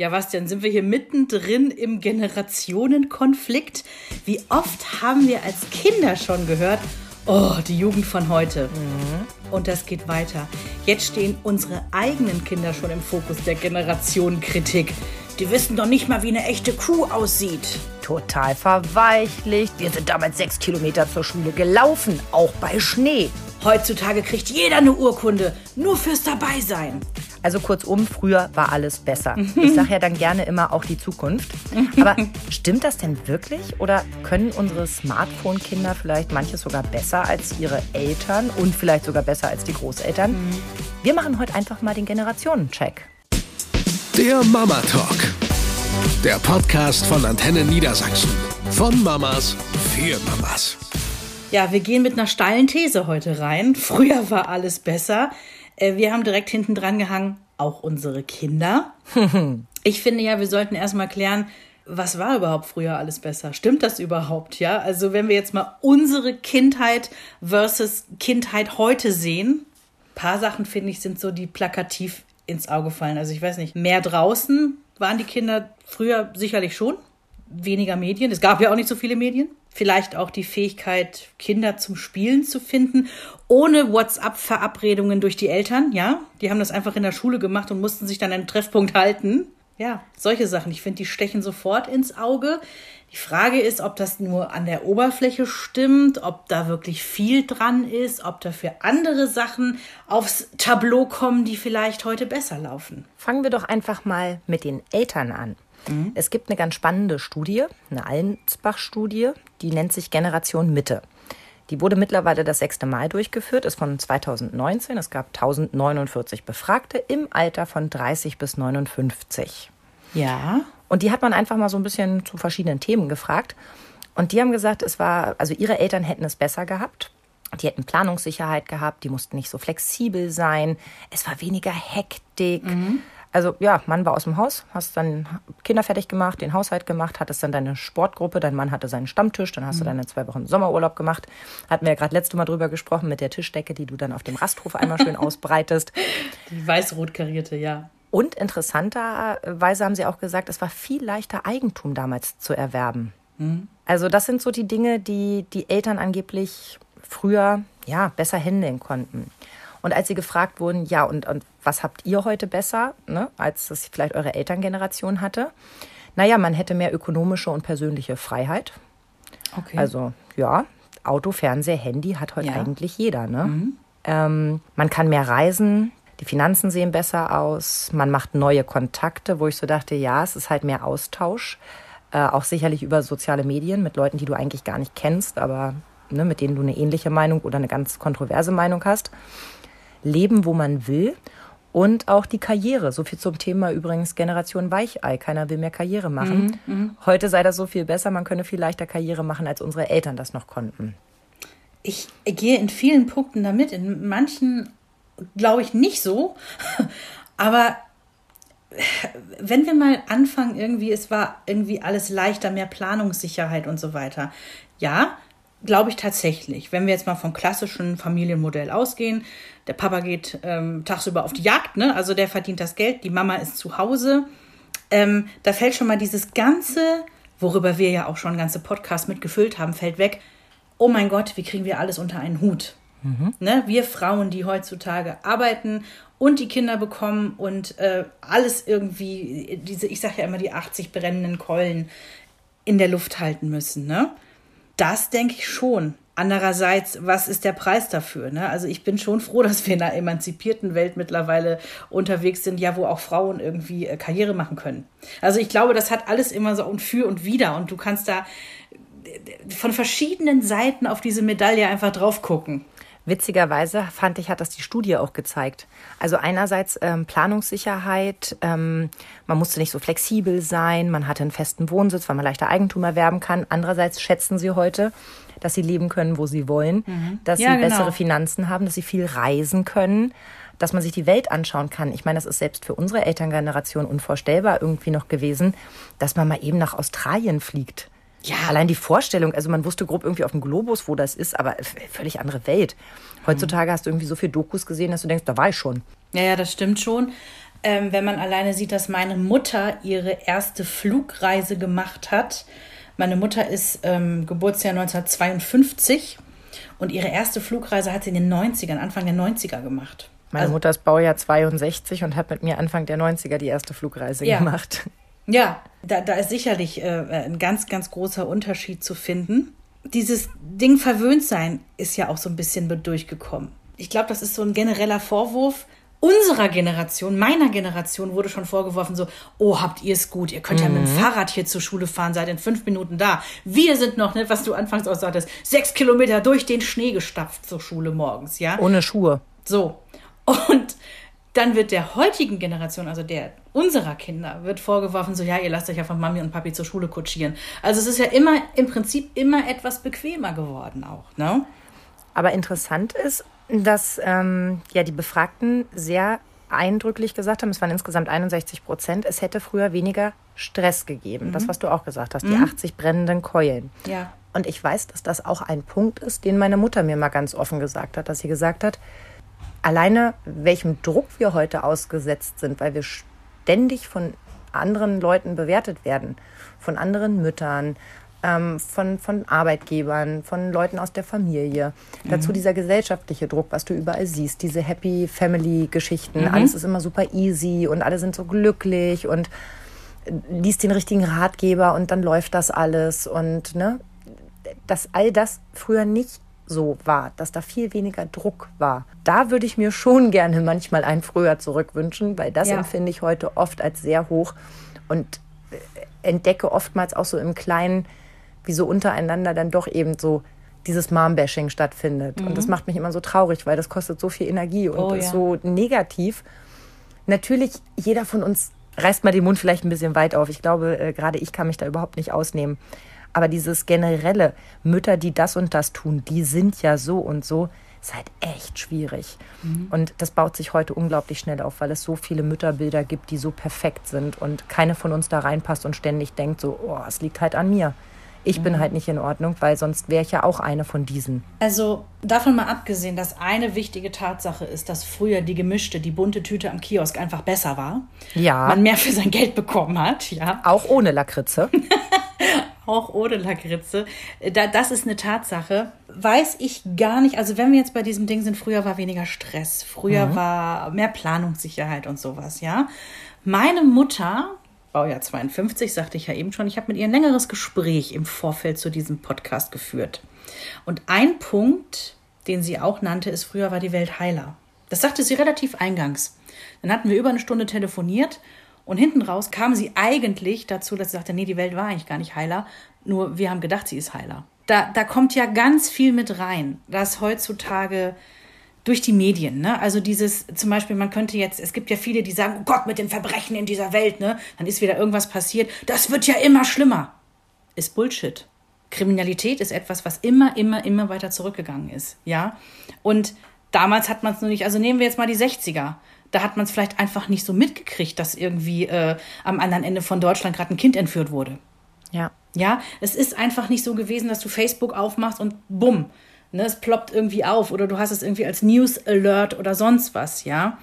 Ja, was denn? Sind wir hier mittendrin im Generationenkonflikt? Wie oft haben wir als Kinder schon gehört, oh, die Jugend von heute. Mhm. Und das geht weiter. Jetzt stehen unsere eigenen Kinder schon im Fokus der Generationenkritik. Die wissen doch nicht mal, wie eine echte Kuh aussieht. Total verweichlicht. Wir sind damals sechs Kilometer zur Schule gelaufen, auch bei Schnee. Heutzutage kriegt jeder eine Urkunde, nur fürs Dabeisein. Also kurzum, früher war alles besser. Ich sage ja dann gerne immer auch die Zukunft. Aber stimmt das denn wirklich? Oder können unsere Smartphone-Kinder vielleicht manches sogar besser als ihre Eltern und vielleicht sogar besser als die Großeltern? Wir machen heute einfach mal den Generationencheck. Der Mama Talk. Der Podcast von Antenne Niedersachsen. Von Mamas für Mamas. Ja, wir gehen mit einer steilen These heute rein. Früher war alles besser. Äh, wir haben direkt hinten dran gehangen, auch unsere Kinder. ich finde ja, wir sollten erstmal klären, was war überhaupt früher alles besser? Stimmt das überhaupt? Ja, also wenn wir jetzt mal unsere Kindheit versus Kindheit heute sehen, paar Sachen finde ich sind so die plakativ ins Auge fallen. Also ich weiß nicht, mehr draußen waren die Kinder früher sicherlich schon, weniger Medien. Es gab ja auch nicht so viele Medien vielleicht auch die Fähigkeit, Kinder zum Spielen zu finden, ohne WhatsApp-Verabredungen durch die Eltern, ja. Die haben das einfach in der Schule gemacht und mussten sich dann einen Treffpunkt halten. Ja, solche Sachen. Ich finde, die stechen sofort ins Auge. Die Frage ist, ob das nur an der Oberfläche stimmt, ob da wirklich viel dran ist, ob dafür andere Sachen aufs Tableau kommen, die vielleicht heute besser laufen. Fangen wir doch einfach mal mit den Eltern an. Mhm. Es gibt eine ganz spannende Studie, eine Allensbach-Studie, die nennt sich Generation Mitte. Die wurde mittlerweile das sechste Mal durchgeführt, ist von 2019. Es gab 1049 Befragte im Alter von 30 bis 59. Ja. Und die hat man einfach mal so ein bisschen zu verschiedenen Themen gefragt. Und die haben gesagt, es war, also ihre Eltern hätten es besser gehabt. Die hätten Planungssicherheit gehabt, die mussten nicht so flexibel sein. Es war weniger Hektik. Mhm. Also ja, Mann war aus dem Haus, hast dann Kinder fertig gemacht, den Haushalt gemacht, hattest dann deine Sportgruppe, dein Mann hatte seinen Stammtisch, dann hast mhm. du deine zwei Wochen Sommerurlaub gemacht. Hatten wir ja gerade letzte Mal drüber gesprochen mit der Tischdecke, die du dann auf dem Rasthof einmal schön ausbreitest. Die weiß-rot karierte, ja. Und interessanterweise haben sie auch gesagt, es war viel leichter, Eigentum damals zu erwerben. Mhm. Also das sind so die Dinge, die die Eltern angeblich früher ja besser handeln konnten. Und als sie gefragt wurden, ja, und, und was habt ihr heute besser, ne, als das vielleicht eure Elterngeneration hatte? Naja, man hätte mehr ökonomische und persönliche Freiheit. Okay. Also ja, Auto, Fernseher, Handy hat heute ja. eigentlich jeder. Ne? Mhm. Ähm, man kann mehr reisen, die Finanzen sehen besser aus, man macht neue Kontakte, wo ich so dachte, ja, es ist halt mehr Austausch. Äh, auch sicherlich über soziale Medien mit Leuten, die du eigentlich gar nicht kennst, aber ne, mit denen du eine ähnliche Meinung oder eine ganz kontroverse Meinung hast leben, wo man will. Und auch die Karriere. So viel zum Thema übrigens Generation Weichei. Keiner will mehr Karriere machen. Mhm, mhm, Heute sei das so viel besser. Man könne viel leichter Karriere machen, als unsere Eltern das noch konnten. Ich gehe in vielen Punkten damit. In manchen glaube ich nicht so. Aber wenn wir mal anfangen, irgendwie, es war irgendwie alles leichter, mehr Planungssicherheit und so weiter. Ja, glaube ich tatsächlich. Wenn wir jetzt mal vom klassischen Familienmodell ausgehen, der Papa geht ähm, tagsüber auf die Jagd, ne? also der verdient das Geld, die Mama ist zu Hause. Ähm, da fällt schon mal dieses ganze, worüber wir ja auch schon ganze Podcasts mitgefüllt haben, fällt weg. Oh mein Gott, wie kriegen wir alles unter einen Hut? Mhm. Ne? Wir Frauen, die heutzutage arbeiten und die Kinder bekommen und äh, alles irgendwie, diese, ich sage ja immer, die 80 brennenden Keulen in der Luft halten müssen. Ne? Das denke ich schon. Andererseits, was ist der Preis dafür? Ne? Also ich bin schon froh, dass wir in einer emanzipierten Welt mittlerweile unterwegs sind, ja, wo auch Frauen irgendwie äh, Karriere machen können. Also ich glaube, das hat alles immer so ein Für und Wider und du kannst da äh, von verschiedenen Seiten auf diese Medaille einfach drauf gucken. Witzigerweise fand ich, hat das die Studie auch gezeigt. Also einerseits ähm, Planungssicherheit, ähm, man musste nicht so flexibel sein, man hatte einen festen Wohnsitz, weil man leichter Eigentum erwerben kann. Andererseits schätzen sie heute, dass sie leben können, wo sie wollen, mhm. dass ja, sie genau. bessere Finanzen haben, dass sie viel reisen können, dass man sich die Welt anschauen kann. Ich meine, das ist selbst für unsere Elterngeneration unvorstellbar irgendwie noch gewesen, dass man mal eben nach Australien fliegt ja. Allein die Vorstellung, also man wusste grob irgendwie auf dem Globus, wo das ist, aber völlig andere Welt. Heutzutage hast du irgendwie so viele Dokus gesehen, dass du denkst, da war ich schon. Ja, ja, das stimmt schon. Ähm, wenn man alleine sieht, dass meine Mutter ihre erste Flugreise gemacht hat. Meine Mutter ist ähm, Geburtsjahr 1952 und ihre erste Flugreise hat sie in den 90ern, Anfang der 90er gemacht. Meine also, Mutter ist Baujahr 62 und hat mit mir Anfang der 90er die erste Flugreise ja. gemacht. Ja, da, da ist sicherlich äh, ein ganz, ganz großer Unterschied zu finden. Dieses Ding verwöhnt sein ist ja auch so ein bisschen durchgekommen. Ich glaube, das ist so ein genereller Vorwurf, unserer Generation, meiner Generation wurde schon vorgeworfen, so, oh, habt ihr es gut, ihr könnt mhm. ja mit dem mhm. Fahrrad hier zur Schule fahren, seid in fünf Minuten da. Wir sind noch, ne, was du anfangs auch sagtest, sechs Kilometer durch den Schnee gestapft zur Schule morgens, ja. Ohne Schuhe. So. Und dann wird der heutigen Generation, also der unserer Kinder, wird vorgeworfen, so, ja, ihr lasst euch ja von Mami und Papi zur Schule kutschieren. Also es ist ja immer, im Prinzip immer etwas bequemer geworden auch, ne? Aber interessant ist, dass ähm, ja die Befragten sehr eindrücklich gesagt haben, es waren insgesamt 61 Prozent, es hätte früher weniger Stress gegeben. Mhm. Das, was du auch gesagt hast, die mhm. 80 brennenden Keulen. Ja. Und ich weiß, dass das auch ein Punkt ist, den meine Mutter mir mal ganz offen gesagt hat, dass sie gesagt hat, alleine welchem Druck wir heute ausgesetzt sind, weil wir ständig von anderen Leuten bewertet werden, von anderen Müttern, ähm, von, von Arbeitgebern, von Leuten aus der Familie. Mhm. Dazu dieser gesellschaftliche Druck, was du überall siehst, diese Happy Family Geschichten. Mhm. Alles ist immer super easy und alle sind so glücklich und liest den richtigen Ratgeber und dann läuft das alles und ne, dass all das früher nicht so war, dass da viel weniger Druck war. Da würde ich mir schon gerne manchmal ein früher zurückwünschen, weil das ja. empfinde ich heute oft als sehr hoch und äh, entdecke oftmals auch so im Kleinen, wie so untereinander dann doch eben so dieses Mom-Bashing stattfindet. Mhm. Und das mhm. macht mich immer so traurig, weil das kostet so viel Energie und oh, ist ja. so negativ. Natürlich, jeder von uns reißt mal den Mund vielleicht ein bisschen weit auf. Ich glaube, äh, gerade ich kann mich da überhaupt nicht ausnehmen. Aber dieses generelle, Mütter, die das und das tun, die sind ja so und so, ist halt echt schwierig. Mhm. Und das baut sich heute unglaublich schnell auf, weil es so viele Mütterbilder gibt, die so perfekt sind und keine von uns da reinpasst und ständig denkt so, oh, es liegt halt an mir. Ich bin mhm. halt nicht in Ordnung, weil sonst wäre ich ja auch eine von diesen. Also davon mal abgesehen, dass eine wichtige Tatsache ist, dass früher die gemischte, die bunte Tüte am Kiosk einfach besser war. Ja. Man mehr für sein Geld bekommen hat, ja. Auch ohne Lakritze. auch ohne Lakritze. Da, das ist eine Tatsache. Weiß ich gar nicht. Also wenn wir jetzt bei diesem Ding sind, früher war weniger Stress. Früher mhm. war mehr Planungssicherheit und sowas, ja. Meine Mutter Baujahr 52, sagte ich ja eben schon, ich habe mit ihr ein längeres Gespräch im Vorfeld zu diesem Podcast geführt. Und ein Punkt, den sie auch nannte, ist, früher war die Welt heiler. Das sagte sie relativ eingangs. Dann hatten wir über eine Stunde telefoniert und hinten raus kam sie eigentlich dazu, dass sie sagte, nee, die Welt war eigentlich gar nicht heiler, nur wir haben gedacht, sie ist heiler. Da, da kommt ja ganz viel mit rein, dass heutzutage durch die Medien. Ne? Also dieses, zum Beispiel, man könnte jetzt, es gibt ja viele, die sagen, oh Gott, mit den Verbrechen in dieser Welt, ne? Dann ist wieder irgendwas passiert. Das wird ja immer schlimmer. Ist Bullshit. Kriminalität ist etwas, was immer, immer, immer weiter zurückgegangen ist. Ja. Und damals hat man es nur nicht, also nehmen wir jetzt mal die 60er. Da hat man es vielleicht einfach nicht so mitgekriegt, dass irgendwie äh, am anderen Ende von Deutschland gerade ein Kind entführt wurde. Ja. Ja, es ist einfach nicht so gewesen, dass du Facebook aufmachst und bumm, Ne, es ploppt irgendwie auf oder du hast es irgendwie als News Alert oder sonst was, ja.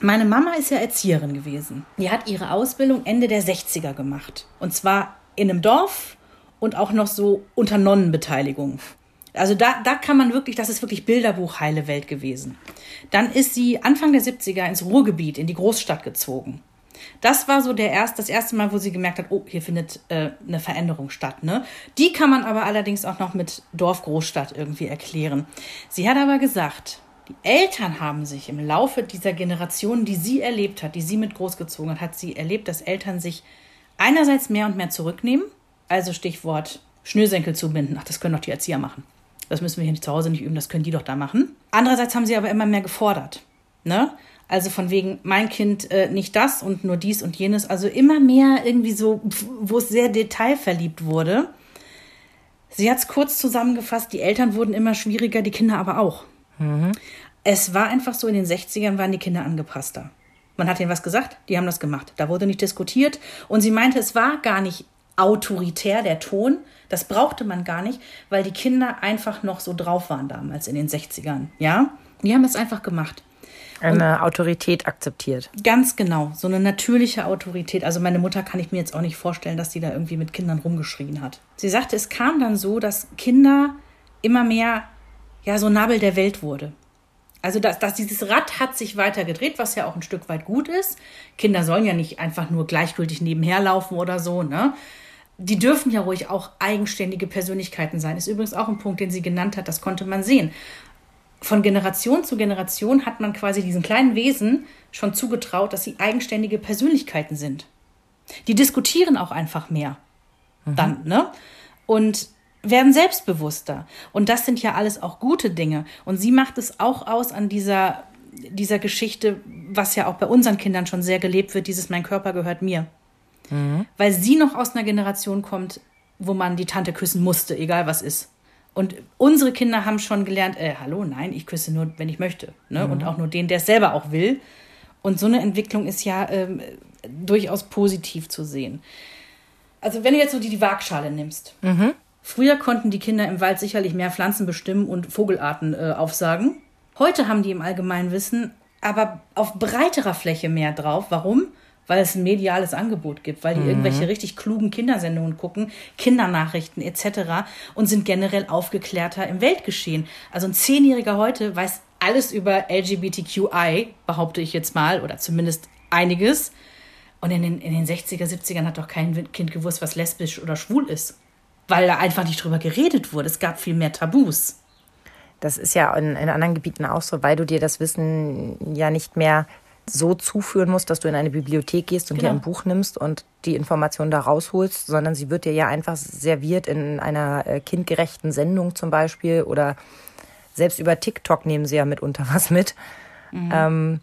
Meine Mama ist ja Erzieherin gewesen. Die hat ihre Ausbildung Ende der 60er gemacht. Und zwar in einem Dorf und auch noch so unter Nonnenbeteiligung. Also da, da kann man wirklich, das ist wirklich Bilderbuch heile Welt gewesen. Dann ist sie Anfang der 70er ins Ruhrgebiet, in die Großstadt gezogen. Das war so der erst, das erste Mal, wo sie gemerkt hat, oh, hier findet äh, eine Veränderung statt. Ne? Die kann man aber allerdings auch noch mit Dorf-Großstadt irgendwie erklären. Sie hat aber gesagt, die Eltern haben sich im Laufe dieser Generationen, die sie erlebt hat, die sie mit großgezogen hat, hat sie erlebt, dass Eltern sich einerseits mehr und mehr zurücknehmen. Also Stichwort Schnürsenkel zubinden. Ach, das können doch die Erzieher machen. Das müssen wir hier zu Hause nicht üben, das können die doch da machen. Andererseits haben sie aber immer mehr gefordert. Ne? Also von wegen, mein Kind äh, nicht das und nur dies und jenes. Also immer mehr irgendwie so, wo es sehr detailverliebt wurde. Sie hat es kurz zusammengefasst, die Eltern wurden immer schwieriger, die Kinder aber auch. Mhm. Es war einfach so, in den 60ern waren die Kinder angepasster. Man hat ihnen was gesagt, die haben das gemacht. Da wurde nicht diskutiert. Und sie meinte, es war gar nicht autoritär, der Ton. Das brauchte man gar nicht, weil die Kinder einfach noch so drauf waren damals in den 60ern. Ja? Die haben es einfach gemacht. Eine und Autorität akzeptiert. Ganz genau, so eine natürliche Autorität. Also meine Mutter kann ich mir jetzt auch nicht vorstellen, dass die da irgendwie mit Kindern rumgeschrien hat. Sie sagte, es kam dann so, dass Kinder immer mehr ja so Nabel der Welt wurde. Also dass, dass dieses Rad hat sich weiter gedreht, was ja auch ein Stück weit gut ist. Kinder sollen ja nicht einfach nur gleichgültig nebenher laufen oder so, ne? Die dürfen ja ruhig auch eigenständige Persönlichkeiten sein. Ist übrigens auch ein Punkt, den sie genannt hat, das konnte man sehen. Von Generation zu Generation hat man quasi diesen kleinen Wesen schon zugetraut, dass sie eigenständige Persönlichkeiten sind. Die diskutieren auch einfach mehr. Mhm. Dann, ne? Und werden selbstbewusster. Und das sind ja alles auch gute Dinge. Und sie macht es auch aus an dieser, dieser Geschichte, was ja auch bei unseren Kindern schon sehr gelebt wird, dieses Mein Körper gehört mir. Mhm. Weil sie noch aus einer Generation kommt, wo man die Tante küssen musste, egal was ist. Und unsere Kinder haben schon gelernt, äh, hallo, nein, ich küsse nur, wenn ich möchte. Ne? Mhm. Und auch nur den, der es selber auch will. Und so eine Entwicklung ist ja ähm, durchaus positiv zu sehen. Also wenn du jetzt so die, die Waagschale nimmst, mhm. Früher konnten die Kinder im Wald sicherlich mehr Pflanzen bestimmen und Vogelarten äh, aufsagen. Heute haben die im Allgemeinwissen aber auf breiterer Fläche mehr drauf. Warum? Weil es ein mediales Angebot gibt, weil die mhm. irgendwelche richtig klugen Kindersendungen gucken, Kindernachrichten etc. und sind generell aufgeklärter im Weltgeschehen. Also ein Zehnjähriger heute weiß alles über LGBTQI, behaupte ich jetzt mal, oder zumindest einiges. Und in den, in den 60er, 70ern hat doch kein Kind gewusst, was lesbisch oder schwul ist weil da einfach nicht drüber geredet wurde. Es gab viel mehr Tabus. Das ist ja in, in anderen Gebieten auch so, weil du dir das Wissen ja nicht mehr so zuführen musst, dass du in eine Bibliothek gehst und genau. dir ein Buch nimmst und die Information da rausholst, sondern sie wird dir ja einfach serviert in einer äh, kindgerechten Sendung zum Beispiel oder selbst über TikTok nehmen sie ja mitunter was mit. Mhm. Ähm,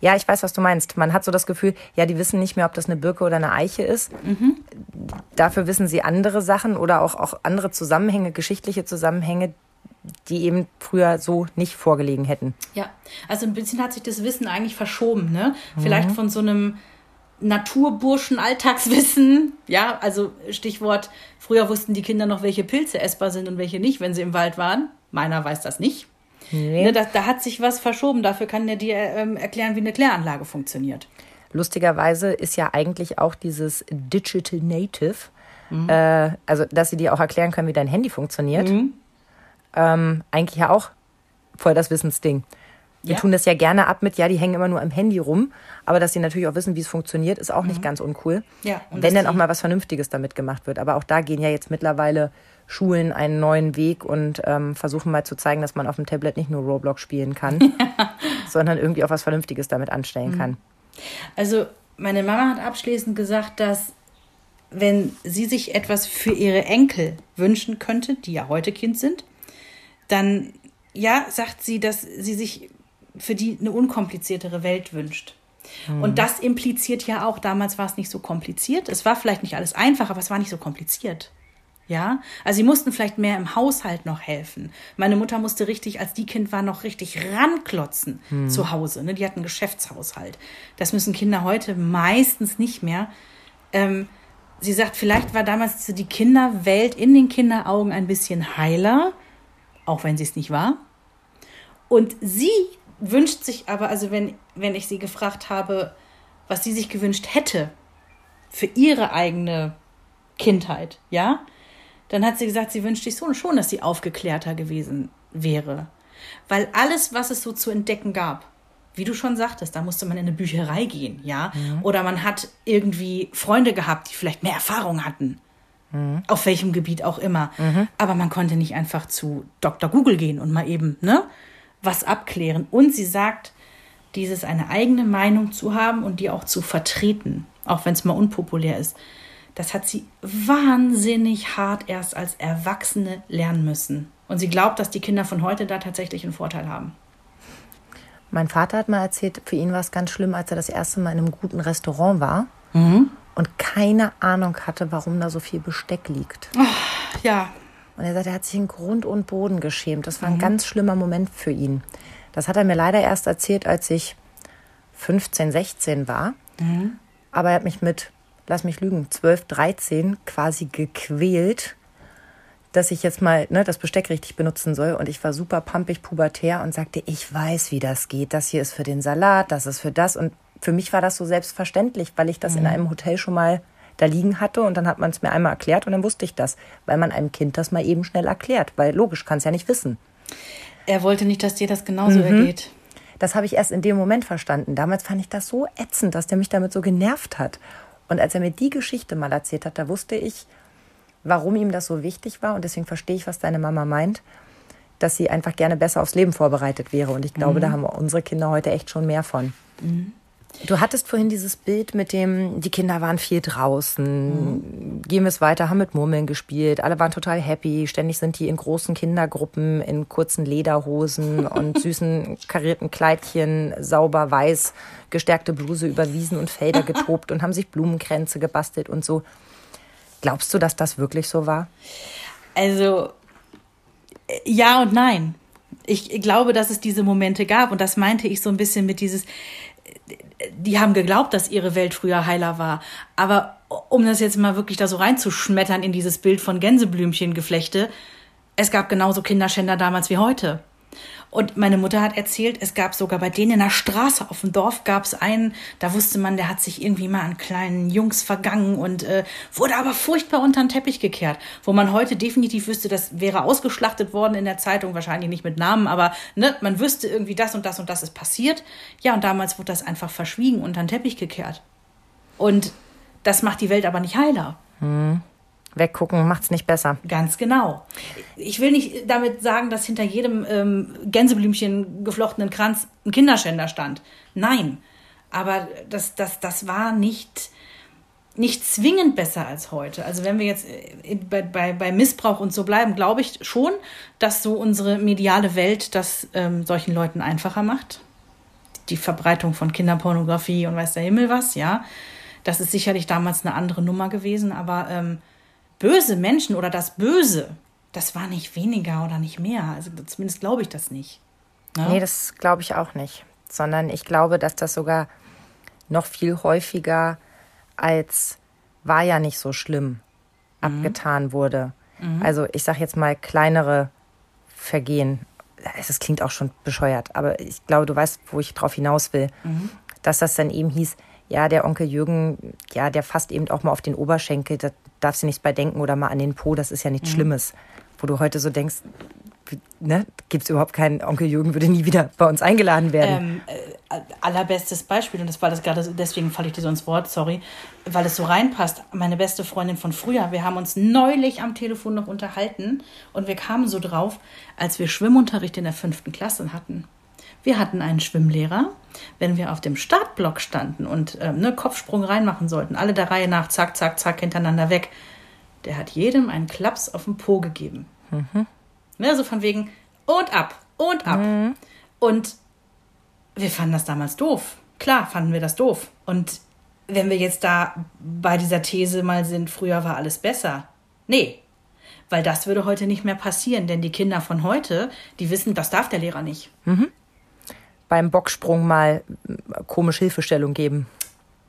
ja, ich weiß, was du meinst. Man hat so das Gefühl, ja, die wissen nicht mehr, ob das eine Birke oder eine Eiche ist. Mhm. Dafür wissen sie andere Sachen oder auch, auch andere Zusammenhänge, geschichtliche Zusammenhänge, die eben früher so nicht vorgelegen hätten. Ja, also ein bisschen hat sich das Wissen eigentlich verschoben, ne? Vielleicht mhm. von so einem Naturburschen Alltagswissen, ja, also Stichwort, früher wussten die Kinder noch, welche Pilze essbar sind und welche nicht, wenn sie im Wald waren. Meiner weiß das nicht. Nee. Ne, da, da, hat sich was verschoben. Dafür kann er dir ähm, erklären, wie eine Kläranlage funktioniert. Lustigerweise ist ja eigentlich auch dieses Digital Native, mhm. äh, also dass sie dir auch erklären können, wie dein Handy funktioniert, mhm. Ähm, eigentlich ja auch voll das Wissensding. Wir ja. tun das ja gerne ab mit, ja, die hängen immer nur am Handy rum, aber dass sie natürlich auch wissen, wie es funktioniert, ist auch mhm. nicht ganz uncool. Ja, wenn dann auch mal was Vernünftiges damit gemacht wird. Aber auch da gehen ja jetzt mittlerweile Schulen einen neuen Weg und ähm, versuchen mal zu zeigen, dass man auf dem Tablet nicht nur Roblox spielen kann, ja. sondern irgendwie auch was Vernünftiges damit anstellen mhm. kann. Also meine Mama hat abschließend gesagt, dass wenn sie sich etwas für ihre Enkel wünschen könnte, die ja heute Kind sind, dann ja, sagt sie, dass sie sich für die eine unkompliziertere Welt wünscht. Mhm. Und das impliziert ja auch, damals war es nicht so kompliziert. Es war vielleicht nicht alles einfach, aber es war nicht so kompliziert. Ja, also sie mussten vielleicht mehr im Haushalt noch helfen. Meine Mutter musste richtig, als die Kind war, noch richtig ranklotzen hm. zu Hause. Ne? Die hatten einen Geschäftshaushalt. Das müssen Kinder heute meistens nicht mehr. Ähm, sie sagt, vielleicht war damals die Kinderwelt in den Kinderaugen ein bisschen heiler, auch wenn sie es nicht war. Und sie wünscht sich aber, also wenn, wenn ich sie gefragt habe, was sie sich gewünscht hätte für ihre eigene Kindheit, ja, dann hat sie gesagt, sie wünscht sich so schon, dass sie aufgeklärter gewesen wäre. Weil alles, was es so zu entdecken gab, wie du schon sagtest, da musste man in eine Bücherei gehen, ja. Mhm. Oder man hat irgendwie Freunde gehabt, die vielleicht mehr Erfahrung hatten. Mhm. Auf welchem Gebiet auch immer. Mhm. Aber man konnte nicht einfach zu Dr. Google gehen und mal eben, ne, was abklären. Und sie sagt, dieses eine eigene Meinung zu haben und die auch zu vertreten, auch wenn es mal unpopulär ist das hat sie wahnsinnig hart erst als Erwachsene lernen müssen. Und sie glaubt, dass die Kinder von heute da tatsächlich einen Vorteil haben. Mein Vater hat mal erzählt, für ihn war es ganz schlimm, als er das erste Mal in einem guten Restaurant war mhm. Und keine Ahnung hatte, warum da so viel Besteck liegt. Oh, ja. Und er sagt, er hat sich in Grund und Boden geschämt. Das war ein mhm. ganz schlimmer Moment für ihn. Das hat er mir leider erst erzählt, als ich 15, 16 war. Mhm. Aber er hat mich mit lass mich lügen, 12, 13 quasi gequält, dass ich jetzt mal ne, das Besteck richtig benutzen soll. Und ich war super pumpig pubertär und sagte, ich weiß, wie das geht. Das hier ist für den Salat, das ist für das. Und für mich war das so selbstverständlich, weil ich das mhm. in einem Hotel schon mal da liegen hatte und dann hat man es mir einmal erklärt und dann wusste ich das, weil man einem Kind das mal eben schnell erklärt, weil logisch kann es ja nicht wissen. Er wollte nicht, dass dir das genauso mhm. ergeht. Das habe ich erst in dem Moment verstanden. Damals fand ich das so ätzend, dass der mich damit so genervt hat. Und als er mir die Geschichte mal erzählt hat, da wusste ich, warum ihm das so wichtig war. Und deswegen verstehe ich, was deine Mama meint, dass sie einfach gerne besser aufs Leben vorbereitet wäre. Und ich glaube, mhm. da haben unsere Kinder heute echt schon mehr von. Mhm. Du hattest vorhin dieses Bild mit dem, die Kinder waren viel draußen, mhm. gehen wir es weiter, haben mit Murmeln gespielt, alle waren total happy, ständig sind die in großen Kindergruppen, in kurzen Lederhosen und süßen karierten Kleidchen, sauber weiß, gestärkte Bluse über Wiesen und Felder getobt und haben sich Blumenkränze gebastelt und so. Glaubst du, dass das wirklich so war? Also, ja und nein. Ich glaube, dass es diese Momente gab und das meinte ich so ein bisschen mit dieses, die haben geglaubt, dass ihre Welt früher heiler war. Aber um das jetzt mal wirklich da so reinzuschmettern in dieses Bild von Gänseblümchengeflechte, es gab genauso Kinderschänder damals wie heute. Und meine Mutter hat erzählt, es gab sogar bei denen in der Straße auf dem Dorf gab es einen, da wusste man, der hat sich irgendwie mal an kleinen Jungs vergangen und äh, wurde aber furchtbar unter den Teppich gekehrt. Wo man heute definitiv wüsste, das wäre ausgeschlachtet worden in der Zeitung, wahrscheinlich nicht mit Namen, aber ne, man wüsste irgendwie, das und das und das ist passiert. Ja, und damals wurde das einfach verschwiegen, unter den Teppich gekehrt. Und das macht die Welt aber nicht heiler. Hm. Weggucken macht es nicht besser. Ganz genau. Ich will nicht damit sagen, dass hinter jedem ähm, Gänseblümchen geflochtenen Kranz ein Kinderschänder stand. Nein. Aber das, das, das war nicht, nicht zwingend besser als heute. Also wenn wir jetzt äh, bei, bei, bei Missbrauch und so bleiben, glaube ich schon, dass so unsere mediale Welt das ähm, solchen Leuten einfacher macht. Die Verbreitung von Kinderpornografie und weiß der Himmel was, ja. Das ist sicherlich damals eine andere Nummer gewesen, aber ähm, böse Menschen oder das Böse, das war nicht weniger oder nicht mehr. Also zumindest glaube ich das nicht. Ne? Nee, das glaube ich auch nicht. Sondern ich glaube, dass das sogar noch viel häufiger als war ja nicht so schlimm mhm. abgetan wurde. Mhm. Also ich sage jetzt mal kleinere Vergehen. Es klingt auch schon bescheuert, aber ich glaube, du weißt, wo ich drauf hinaus will. Mhm. Dass das dann eben hieß, ja, der Onkel Jürgen, ja, der fasst eben auch mal auf den Oberschenkel, da darfst du nichts bei denken oder mal an den Po, das ist ja nichts mhm. Schlimmes. Wo du heute so denkst, ne, gibt es überhaupt keinen Onkel Jürgen, würde nie wieder bei uns eingeladen werden. Ähm, äh, allerbestes Beispiel, und das war das gerade, deswegen falle ich dir so ins Wort, sorry, weil es so reinpasst. Meine beste Freundin von früher, wir haben uns neulich am Telefon noch unterhalten und wir kamen so drauf, als wir Schwimmunterricht in der fünften Klasse hatten. Wir hatten einen Schwimmlehrer. Wenn wir auf dem Startblock standen und ähm, ne, Kopfsprung reinmachen sollten, alle der Reihe nach, zack, zack, zack, hintereinander weg, der hat jedem einen Klaps auf den Po gegeben. Mhm. Ne, so von wegen und ab und ab. Mhm. Und wir fanden das damals doof. Klar fanden wir das doof. Und wenn wir jetzt da bei dieser These mal sind, früher war alles besser. Nee, weil das würde heute nicht mehr passieren, denn die Kinder von heute, die wissen, das darf der Lehrer nicht. Mhm beim Bocksprung mal komische Hilfestellung geben.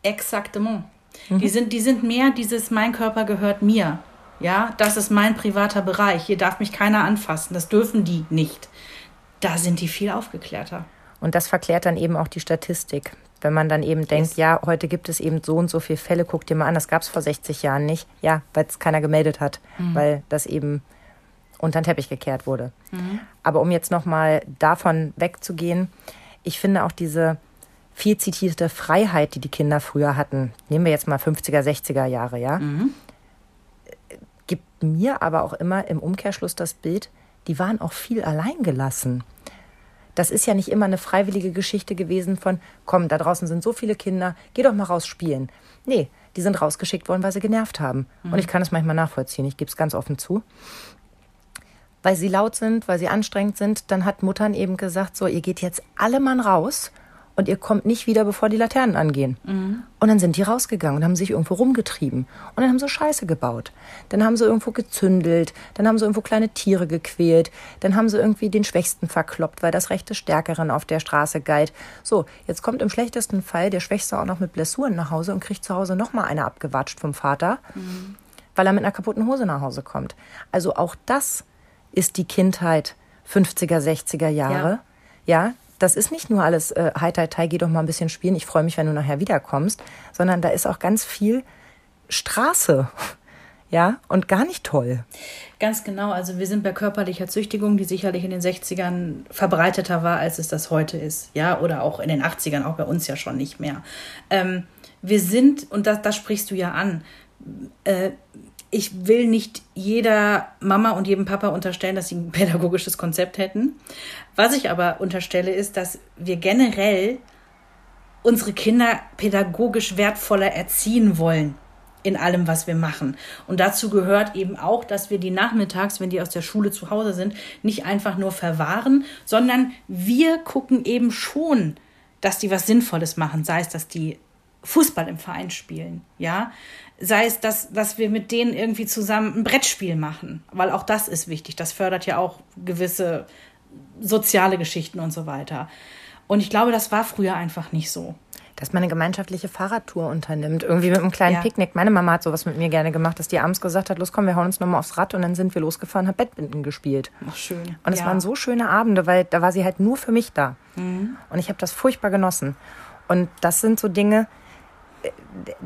Exaktement. Mhm. Die, sind, die sind mehr dieses Mein Körper gehört mir. Ja, das ist mein privater Bereich. Hier darf mich keiner anfassen. Das dürfen die nicht. Da sind die viel aufgeklärter. Und das verklärt dann eben auch die Statistik. Wenn man dann eben denkt, yes. ja, heute gibt es eben so und so viele Fälle, guck dir mal an, das gab es vor 60 Jahren nicht. Ja, weil es keiner gemeldet hat, mhm. weil das eben unter den Teppich gekehrt wurde. Mhm. Aber um jetzt nochmal davon wegzugehen, ich finde auch diese viel zitierte Freiheit, die die Kinder früher hatten, nehmen wir jetzt mal 50er, 60er Jahre, ja, mhm. gibt mir aber auch immer im Umkehrschluss das Bild, die waren auch viel allein gelassen. Das ist ja nicht immer eine freiwillige Geschichte gewesen von, komm, da draußen sind so viele Kinder, geh doch mal raus spielen. Nee, die sind rausgeschickt worden, weil sie genervt haben. Mhm. Und ich kann es manchmal nachvollziehen, ich gebe es ganz offen zu weil sie laut sind, weil sie anstrengend sind, dann hat Muttern eben gesagt, so, ihr geht jetzt alle Mann raus und ihr kommt nicht wieder, bevor die Laternen angehen. Mhm. Und dann sind die rausgegangen und haben sich irgendwo rumgetrieben. Und dann haben sie Scheiße gebaut. Dann haben sie irgendwo gezündelt. Dann haben sie irgendwo kleine Tiere gequält. Dann haben sie irgendwie den Schwächsten verkloppt, weil das Recht des Stärkeren auf der Straße galt. So, jetzt kommt im schlechtesten Fall der Schwächste auch noch mit Blessuren nach Hause und kriegt zu Hause nochmal eine abgewatscht vom Vater. Mhm weil er mit einer kaputten Hose nach Hause kommt. Also auch das ist die Kindheit 50er, 60er Jahre. Ja, ja das ist nicht nur alles äh, Hi, Tai, Tai, geh doch mal ein bisschen spielen, ich freue mich, wenn du nachher wiederkommst, sondern da ist auch ganz viel Straße. Ja, und gar nicht toll. Ganz genau. Also wir sind bei körperlicher Züchtigung, die sicherlich in den 60ern verbreiteter war, als es das heute ist. Ja, oder auch in den 80ern, auch bei uns ja schon nicht mehr. Ähm, wir sind, und das, das sprichst du ja an, äh, ich will nicht jeder Mama und jedem Papa unterstellen, dass sie ein pädagogisches Konzept hätten. Was ich aber unterstelle, ist, dass wir generell unsere Kinder pädagogisch wertvoller erziehen wollen in allem, was wir machen. Und dazu gehört eben auch, dass wir die nachmittags, wenn die aus der Schule zu Hause sind, nicht einfach nur verwahren, sondern wir gucken eben schon, dass die was Sinnvolles machen. Sei es, dass die Fußball im Verein spielen, ja, sei es, dass, dass wir mit denen irgendwie zusammen ein Brettspiel machen, weil auch das ist wichtig. Das fördert ja auch gewisse soziale Geschichten und so weiter. Und ich glaube, das war früher einfach nicht so. Dass man eine gemeinschaftliche Fahrradtour unternimmt, irgendwie mit einem kleinen ja. Picknick. Meine Mama hat sowas mit mir gerne gemacht, dass die abends gesagt hat, los komm, wir hauen uns nochmal aufs Rad und dann sind wir losgefahren, haben Badminton gespielt. Ach, schön. Und es ja. waren so schöne Abende, weil da war sie halt nur für mich da. Mhm. Und ich habe das furchtbar genossen. Und das sind so Dinge,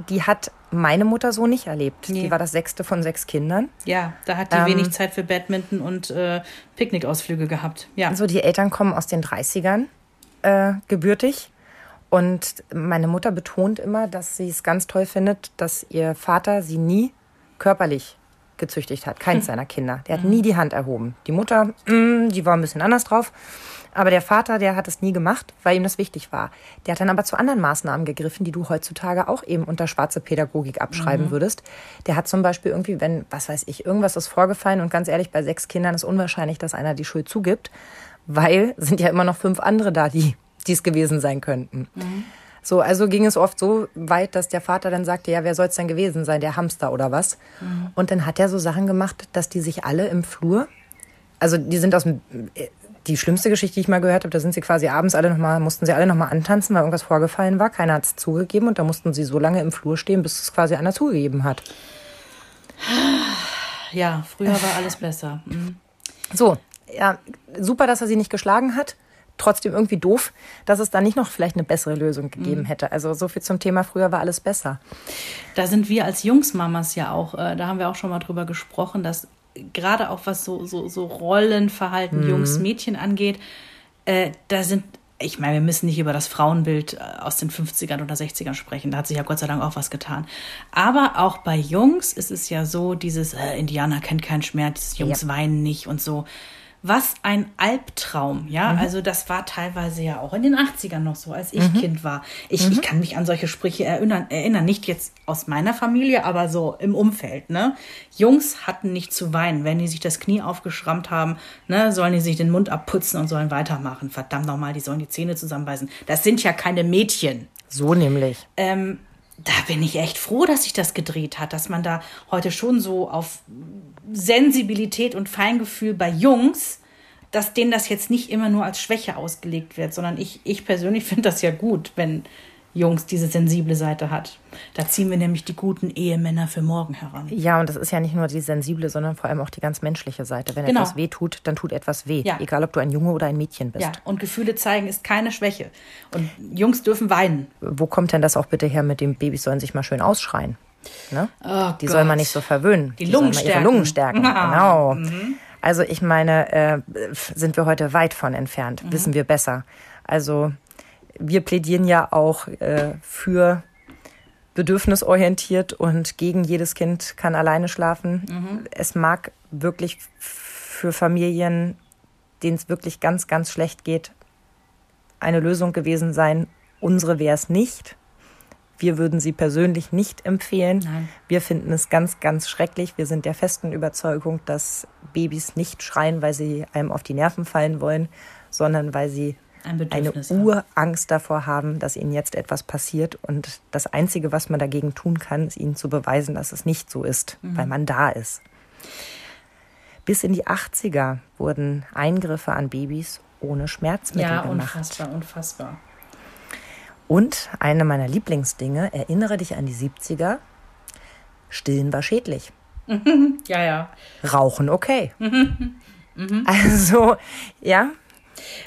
die hat meine Mutter so nicht erlebt. Nee. Die war das sechste von sechs Kindern. Ja, da hat die ähm, wenig Zeit für Badminton und äh, Picknickausflüge gehabt. Ja. Also die Eltern kommen aus den 30ern äh, gebürtig. Und meine Mutter betont immer, dass sie es ganz toll findet, dass ihr Vater sie nie körperlich gezüchtigt hat. Keins hm. seiner Kinder. Der hat mhm. nie die Hand erhoben. Die Mutter, mh, mm, die war ein bisschen anders drauf. Aber der Vater, der hat es nie gemacht, weil ihm das wichtig war. Der hat dann aber zu anderen Maßnahmen gegriffen, die du heutzutage auch eben unter schwarze Pädagogik abschreiben mhm. würdest. Der hat zum Beispiel irgendwie, wenn, was weiß ich, irgendwas ist vorgefallen und ganz ehrlich, bei sechs Kindern ist unwahrscheinlich, dass einer die Schuld zugibt, weil sind ja immer noch fünf andere da, die es gewesen sein könnten. Mhm. So, also ging es oft so weit, dass der Vater dann sagte, ja, wer soll es denn gewesen sein, der Hamster oder was? Mhm. Und dann hat er so Sachen gemacht, dass die sich alle im Flur, also die sind aus dem die schlimmste Geschichte, die ich mal gehört habe, da sind sie quasi abends alle nochmal, mussten sie alle nochmal antanzen, weil irgendwas vorgefallen war. Keiner hat es zugegeben und da mussten sie so lange im Flur stehen, bis es quasi einer zugegeben hat. Ja, früher war alles besser. Mhm. So, ja, super, dass er sie nicht geschlagen hat. Trotzdem irgendwie doof, dass es da nicht noch vielleicht eine bessere Lösung gegeben mhm. hätte. Also so viel zum Thema, früher war alles besser. Da sind wir als Jungsmamas ja auch, äh, da haben wir auch schon mal drüber gesprochen, dass gerade auch was so, so, so Rollenverhalten mhm. Jungs, Mädchen angeht, äh, da sind, ich meine, wir müssen nicht über das Frauenbild äh, aus den 50ern oder 60ern sprechen, da hat sich ja Gott sei Dank auch was getan. Aber auch bei Jungs ist es ja so, dieses äh, Indianer kennt keinen Schmerz, Jungs ja. weinen nicht und so was ein Albtraum, ja. Mhm. Also das war teilweise ja auch in den 80ern noch so, als ich mhm. Kind war. Ich, mhm. ich kann mich an solche Sprüche erinnern, erinnern, nicht jetzt aus meiner Familie, aber so im Umfeld, ne. Jungs hatten nicht zu weinen. Wenn die sich das Knie aufgeschrammt haben, ne, sollen die sich den Mund abputzen und sollen weitermachen. Verdammt nochmal, die sollen die Zähne zusammenbeißen. Das sind ja keine Mädchen. So nämlich. Ähm, da bin ich echt froh, dass sich das gedreht hat, dass man da heute schon so auf Sensibilität und Feingefühl bei Jungs, dass denen das jetzt nicht immer nur als Schwäche ausgelegt wird, sondern ich, ich persönlich finde das ja gut, wenn Jungs diese sensible Seite hat. Da ziehen wir nämlich die guten Ehemänner für morgen heran. Ja, und das ist ja nicht nur die sensible, sondern vor allem auch die ganz menschliche Seite. Wenn genau. etwas weh tut, dann tut etwas weh. Ja. Egal, ob du ein Junge oder ein Mädchen bist. Ja, und Gefühle zeigen ist keine Schwäche. Und Jungs dürfen weinen. Wo kommt denn das auch bitte her mit dem Babys sollen sich mal schön ausschreien? Ne? Oh die Gott. soll man nicht so verwöhnen. Die, die Lungen stärken. Ihre Lungen stärken. Ah. Genau. Mhm. Also ich meine, äh, sind wir heute weit von entfernt. Mhm. Wissen wir besser. Also wir plädieren ja auch äh, für bedürfnisorientiert und gegen jedes Kind kann alleine schlafen. Mhm. Es mag wirklich für Familien, denen es wirklich ganz, ganz schlecht geht, eine Lösung gewesen sein. Unsere wäre es nicht. Wir würden sie persönlich nicht empfehlen. Nein. Wir finden es ganz, ganz schrecklich. Wir sind der festen Überzeugung, dass Babys nicht schreien, weil sie einem auf die Nerven fallen wollen, sondern weil sie ein eine Urangst davor haben, dass ihnen jetzt etwas passiert. Und das Einzige, was man dagegen tun kann, ist ihnen zu beweisen, dass es nicht so ist, mhm. weil man da ist. Bis in die 80er wurden Eingriffe an Babys ohne Schmerzmittel ja, gemacht. Ja, unfassbar, unfassbar. Und eine meiner Lieblingsdinge, erinnere dich an die 70er, Stillen war schädlich. ja, ja. Rauchen okay. Also, ja.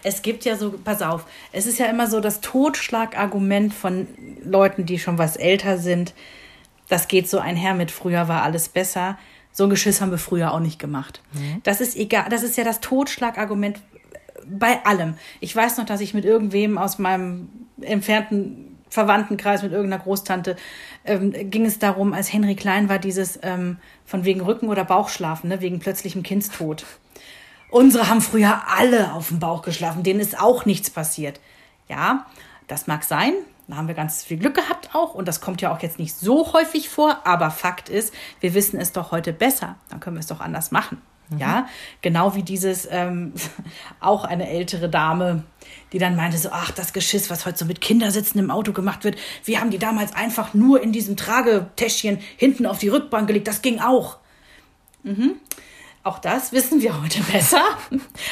Es gibt ja so, pass auf, es ist ja immer so das Totschlagargument von Leuten, die schon was älter sind. Das geht so einher mit früher war alles besser. So ein Geschiss haben wir früher auch nicht gemacht. Das ist egal, das ist ja das Totschlagargument bei allem. Ich weiß noch, dass ich mit irgendwem aus meinem entfernten Verwandtenkreis, mit irgendeiner Großtante, ähm, ging es darum, als Henry klein war, dieses ähm, von wegen Rücken- oder Bauchschlafen, ne, wegen plötzlichem Kindstod. Unsere haben früher alle auf dem Bauch geschlafen, denen ist auch nichts passiert. Ja, das mag sein. Da haben wir ganz viel Glück gehabt auch. Und das kommt ja auch jetzt nicht so häufig vor. Aber Fakt ist, wir wissen es doch heute besser. Dann können wir es doch anders machen. Ja, genau wie dieses, ähm, auch eine ältere Dame, die dann meinte so, ach, das Geschiss, was heute so mit Kindersitzen im Auto gemacht wird, wir haben die damals einfach nur in diesem Tragetäschchen hinten auf die Rückbank gelegt, das ging auch. Mhm. Auch das wissen wir heute besser.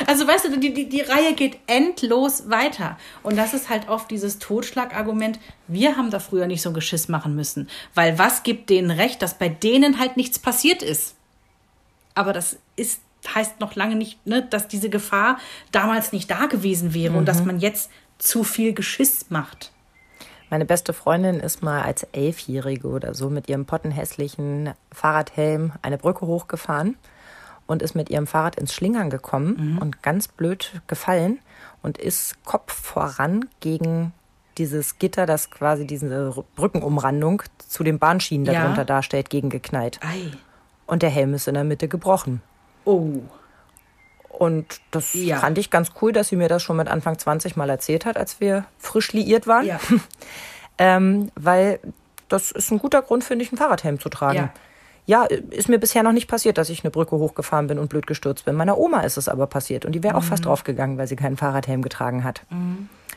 Also weißt du, die, die, die Reihe geht endlos weiter. Und das ist halt oft dieses Totschlagargument, wir haben da früher nicht so ein Geschiss machen müssen. Weil was gibt denen recht, dass bei denen halt nichts passiert ist? Aber das ist, heißt noch lange nicht, ne, dass diese Gefahr damals nicht da gewesen wäre und dass man jetzt zu viel Geschiss macht. Meine beste Freundin ist mal als Elfjährige oder so mit ihrem pottenhässlichen Fahrradhelm eine Brücke hochgefahren und ist mit ihrem Fahrrad ins Schlingern gekommen und ganz blöd gefallen und ist Kopf voran gegen dieses Gitter, das quasi diese Brückenumrandung zu den Bahnschienen Ja. darunter darstellt, gegengeknallt. Ei. Und der Helm ist in der Mitte gebrochen. Oh. Und das Ja. fand ich ganz cool, dass sie mir das schon mit Anfang 20 mal erzählt hat, als wir frisch liiert waren. Ja. Ähm, weil das ist ein guter Grund, finde ich, einen Fahrradhelm zu tragen. Ja. Ja, ist mir bisher noch nicht passiert, dass ich eine Brücke hochgefahren bin und blöd gestürzt bin. Meiner Oma ist es aber passiert und die wäre auch Mhm. fast draufgegangen, weil sie keinen Fahrradhelm getragen hat.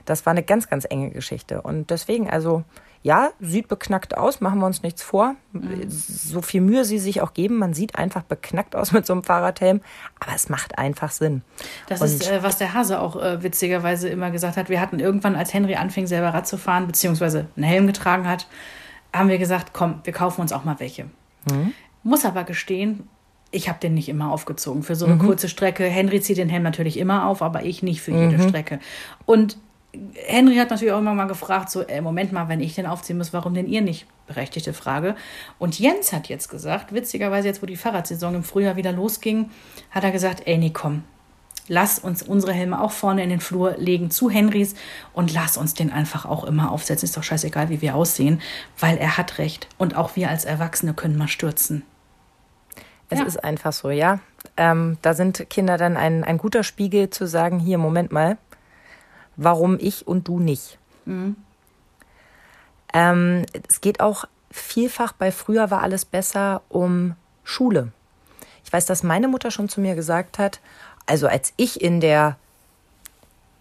Das war eine ganz, ganz enge Geschichte. Und deswegen, also, ja, sieht beknackt aus, machen wir uns nichts vor. Mhm. So viel Mühe sie sich auch geben, man sieht einfach beknackt aus mit so einem Fahrradhelm, aber es macht einfach Sinn. Das Und- ist, äh, was der Hase auch äh, witzigerweise immer gesagt hat. Wir hatten irgendwann, als Henry anfing, selber Rad zu fahren, beziehungsweise einen Helm getragen hat, haben wir gesagt, komm, wir kaufen uns auch mal welche. Muss aber gestehen, ich habe den nicht immer aufgezogen. Für so eine kurze Strecke. Henry zieht den Helm natürlich immer auf, aber ich nicht für jede Strecke. Und Henry hat natürlich auch immer mal gefragt, so, äh, Moment mal, wenn ich den aufziehen muss, warum denn ihr nicht? Berechtigte Frage. Und Jens hat jetzt gesagt, witzigerweise jetzt, wo die Fahrradsaison im Frühjahr wieder losging, hat er gesagt, ey, nee, komm, lass uns unsere Helme auch vorne in den Flur legen zu Henrys und lass uns den einfach auch immer aufsetzen. Ist doch scheißegal, wie wir aussehen, weil er hat recht. Und auch wir als Erwachsene können mal stürzen. Es Ja. ist einfach so, ja. Ähm, da sind Kinder dann ein, ein guter Spiegel zu sagen, hier, Moment mal, warum ich und du nicht. Ähm, es geht auch vielfach bei früher war alles besser um Schule. Ich weiß, dass meine Mutter schon zu mir gesagt hat, also als ich in der,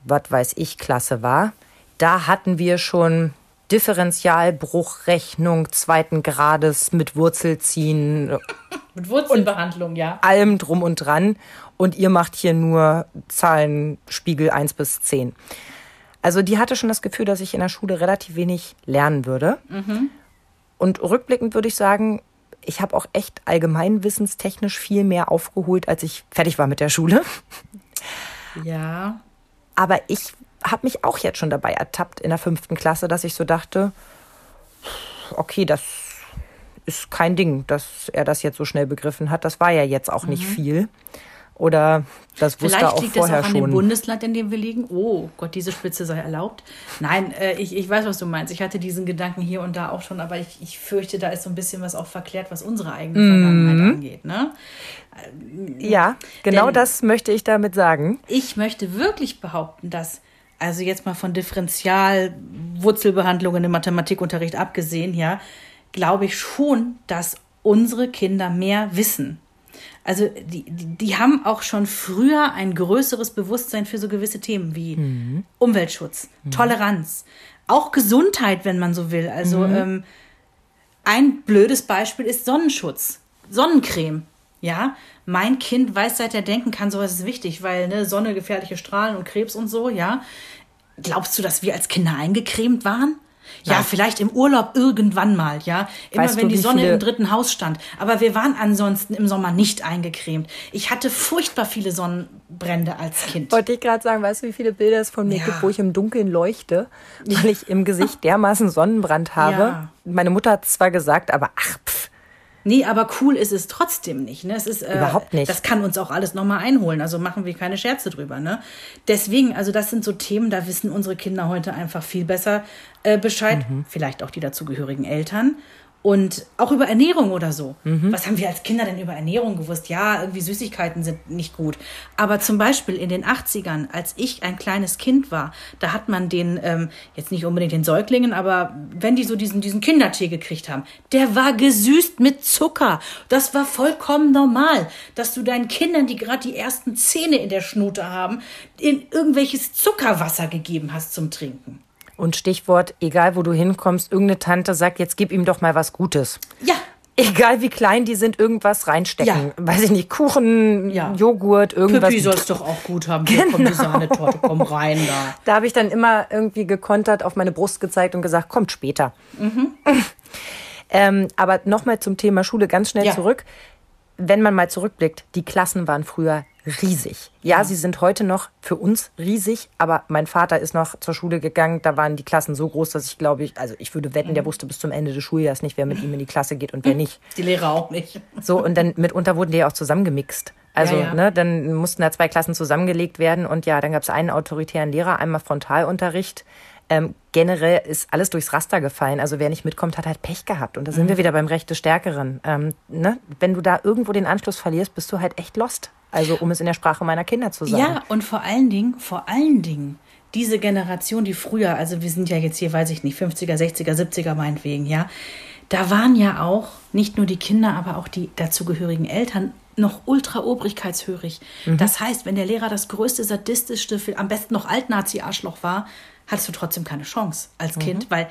was weiß ich, Klasse war, da hatten wir schon Differentialbruchrechnung zweiten Grades mit Wurzelziehen, Mit Wurzelbehandlung, ja. allem drum und dran und ihr macht hier nur Zahlenspiegel 1 bis 10. Also die hatte schon das Gefühl, dass ich in der Schule relativ wenig lernen würde. Und rückblickend würde ich sagen, ich habe auch echt allgemeinwissenstechnisch viel mehr aufgeholt, als ich fertig war mit der Schule. Ja. Aber ich habe mich auch jetzt schon dabei ertappt in der fünften Klasse, dass ich so dachte, okay, das ist kein Ding, dass er das jetzt so schnell begriffen hat. Das war ja jetzt auch nicht viel. Oder das wusste er Vielleicht auch liegt es auch vorher an dem schon. Bundesland, in dem wir liegen. Oh Gott, diese Spitze sei erlaubt. Nein, äh, ich, ich weiß, was du meinst. Ich hatte diesen Gedanken hier und da auch schon, aber ich, ich fürchte, da ist so ein bisschen was auch verklärt, was unsere eigene Vergangenheit Mhm. angeht. Ne? Ja, genau Denn- das möchte ich damit sagen. Ich möchte wirklich behaupten, dass, also jetzt mal von Differentialwurzelbehandlungen im Mathematikunterricht abgesehen, ja, glaube ich schon, dass unsere Kinder mehr wissen. Also die, die, die haben auch schon früher ein größeres Bewusstsein für so gewisse Themen wie Umweltschutz, Toleranz, auch Gesundheit, wenn man so will. Also ähm, ein blödes Beispiel ist Sonnenschutz, Sonnencreme. Ja, mein Kind weiß, seit er denken kann, sowas ist wichtig, weil ne, Sonne, gefährliche Strahlen und Krebs und so, ja. Glaubst du, dass wir als Kinder eingecremt waren? Ja, Nein. vielleicht im Urlaub irgendwann mal, ja. Immer Weißt wenn du, die Sonne viele- im dritten Haus stand. Aber wir waren ansonsten im Sommer nicht eingecremt. Ich hatte furchtbar viele Sonnenbrände als Kind. Wollte ich gerade sagen, weißt du, wie viele Bilder es von mir Ja. gibt, wo ich im Dunkeln leuchte, weil ich im Gesicht dermaßen Sonnenbrand habe. Ja. Meine Mutter hat zwar gesagt, aber ach, pff, Nee, aber cool ist es trotzdem nicht. Ne? Es ist, äh, Überhaupt nicht. Das kann uns auch alles nochmal einholen. Also machen wir keine Scherze drüber. Ne? Deswegen, also das sind so Themen, da wissen unsere Kinder heute einfach viel besser äh, Bescheid. Mhm. Vielleicht auch die dazugehörigen Eltern. Und auch über Ernährung oder so. Mhm. Was haben wir als Kinder denn über Ernährung gewusst? Ja, irgendwie Süßigkeiten sind nicht gut. Aber zum Beispiel in den 80ern, als ich ein kleines Kind war, da hat man den, ähm, jetzt nicht unbedingt den Säuglingen, aber wenn die so diesen, diesen Kindertee gekriegt haben, der war gesüßt mit Zucker. Das war vollkommen normal, dass du deinen Kindern, die gerade die ersten Zähne in der Schnute haben, in irgendwelches Zuckerwasser gegeben hast zum Trinken. Und Stichwort, egal wo du hinkommst, irgendeine Tante sagt, jetzt gib ihm doch mal was Gutes. Ja, Egal wie klein die sind, irgendwas reinstecken. Ja. Weiß ich nicht, Kuchen, Ja. Joghurt, irgendwas. Püppi soll's doch auch gut haben. Hier kommt die Sahnetorte, komm rein da. Da habe ich dann immer irgendwie gekontert, auf meine Brust gezeigt und gesagt, kommt später. ähm, aber nochmal zum Thema Schule ganz schnell Ja. zurück. Wenn man mal zurückblickt, die Klassen waren früher riesig. Ja, sie sind heute noch für uns riesig, aber mein Vater ist noch zur Schule gegangen, da waren die Klassen so groß, dass ich glaube, ich, also ich würde wetten, Mhm. der wusste bis zum Ende des Schuljahres nicht, wer mit ihm in die Klasse geht und wer nicht. Die Lehrer auch nicht. So, und dann mitunter wurden die ja auch zusammengemixt. Also, Ja, ja. ne, dann mussten da zwei Klassen zusammengelegt werden und ja, dann gab es einen autoritären Lehrer, einmal Frontalunterricht. Ähm, generell ist alles durchs Raster gefallen. Also wer nicht mitkommt, hat halt Pech gehabt. Und da Mhm. sind wir wieder beim Recht des Stärkeren. Ähm, ne? Wenn du da irgendwo den Anschluss verlierst, bist du halt echt lost. Also um es in der Sprache meiner Kinder zu sagen. Ja, und vor allen Dingen, vor allen Dingen, diese Generation, die früher, also wir sind ja jetzt hier, weiß ich nicht, 50er, 60er, 70er meinetwegen, ja, da waren ja auch nicht nur die Kinder, aber auch die dazugehörigen Eltern noch ultra obrigkeitshörig. Das heißt, wenn der Lehrer das größte, sadistischste, am besten noch Altnazi-Arschloch war, hattest du trotzdem keine Chance als Kind, weil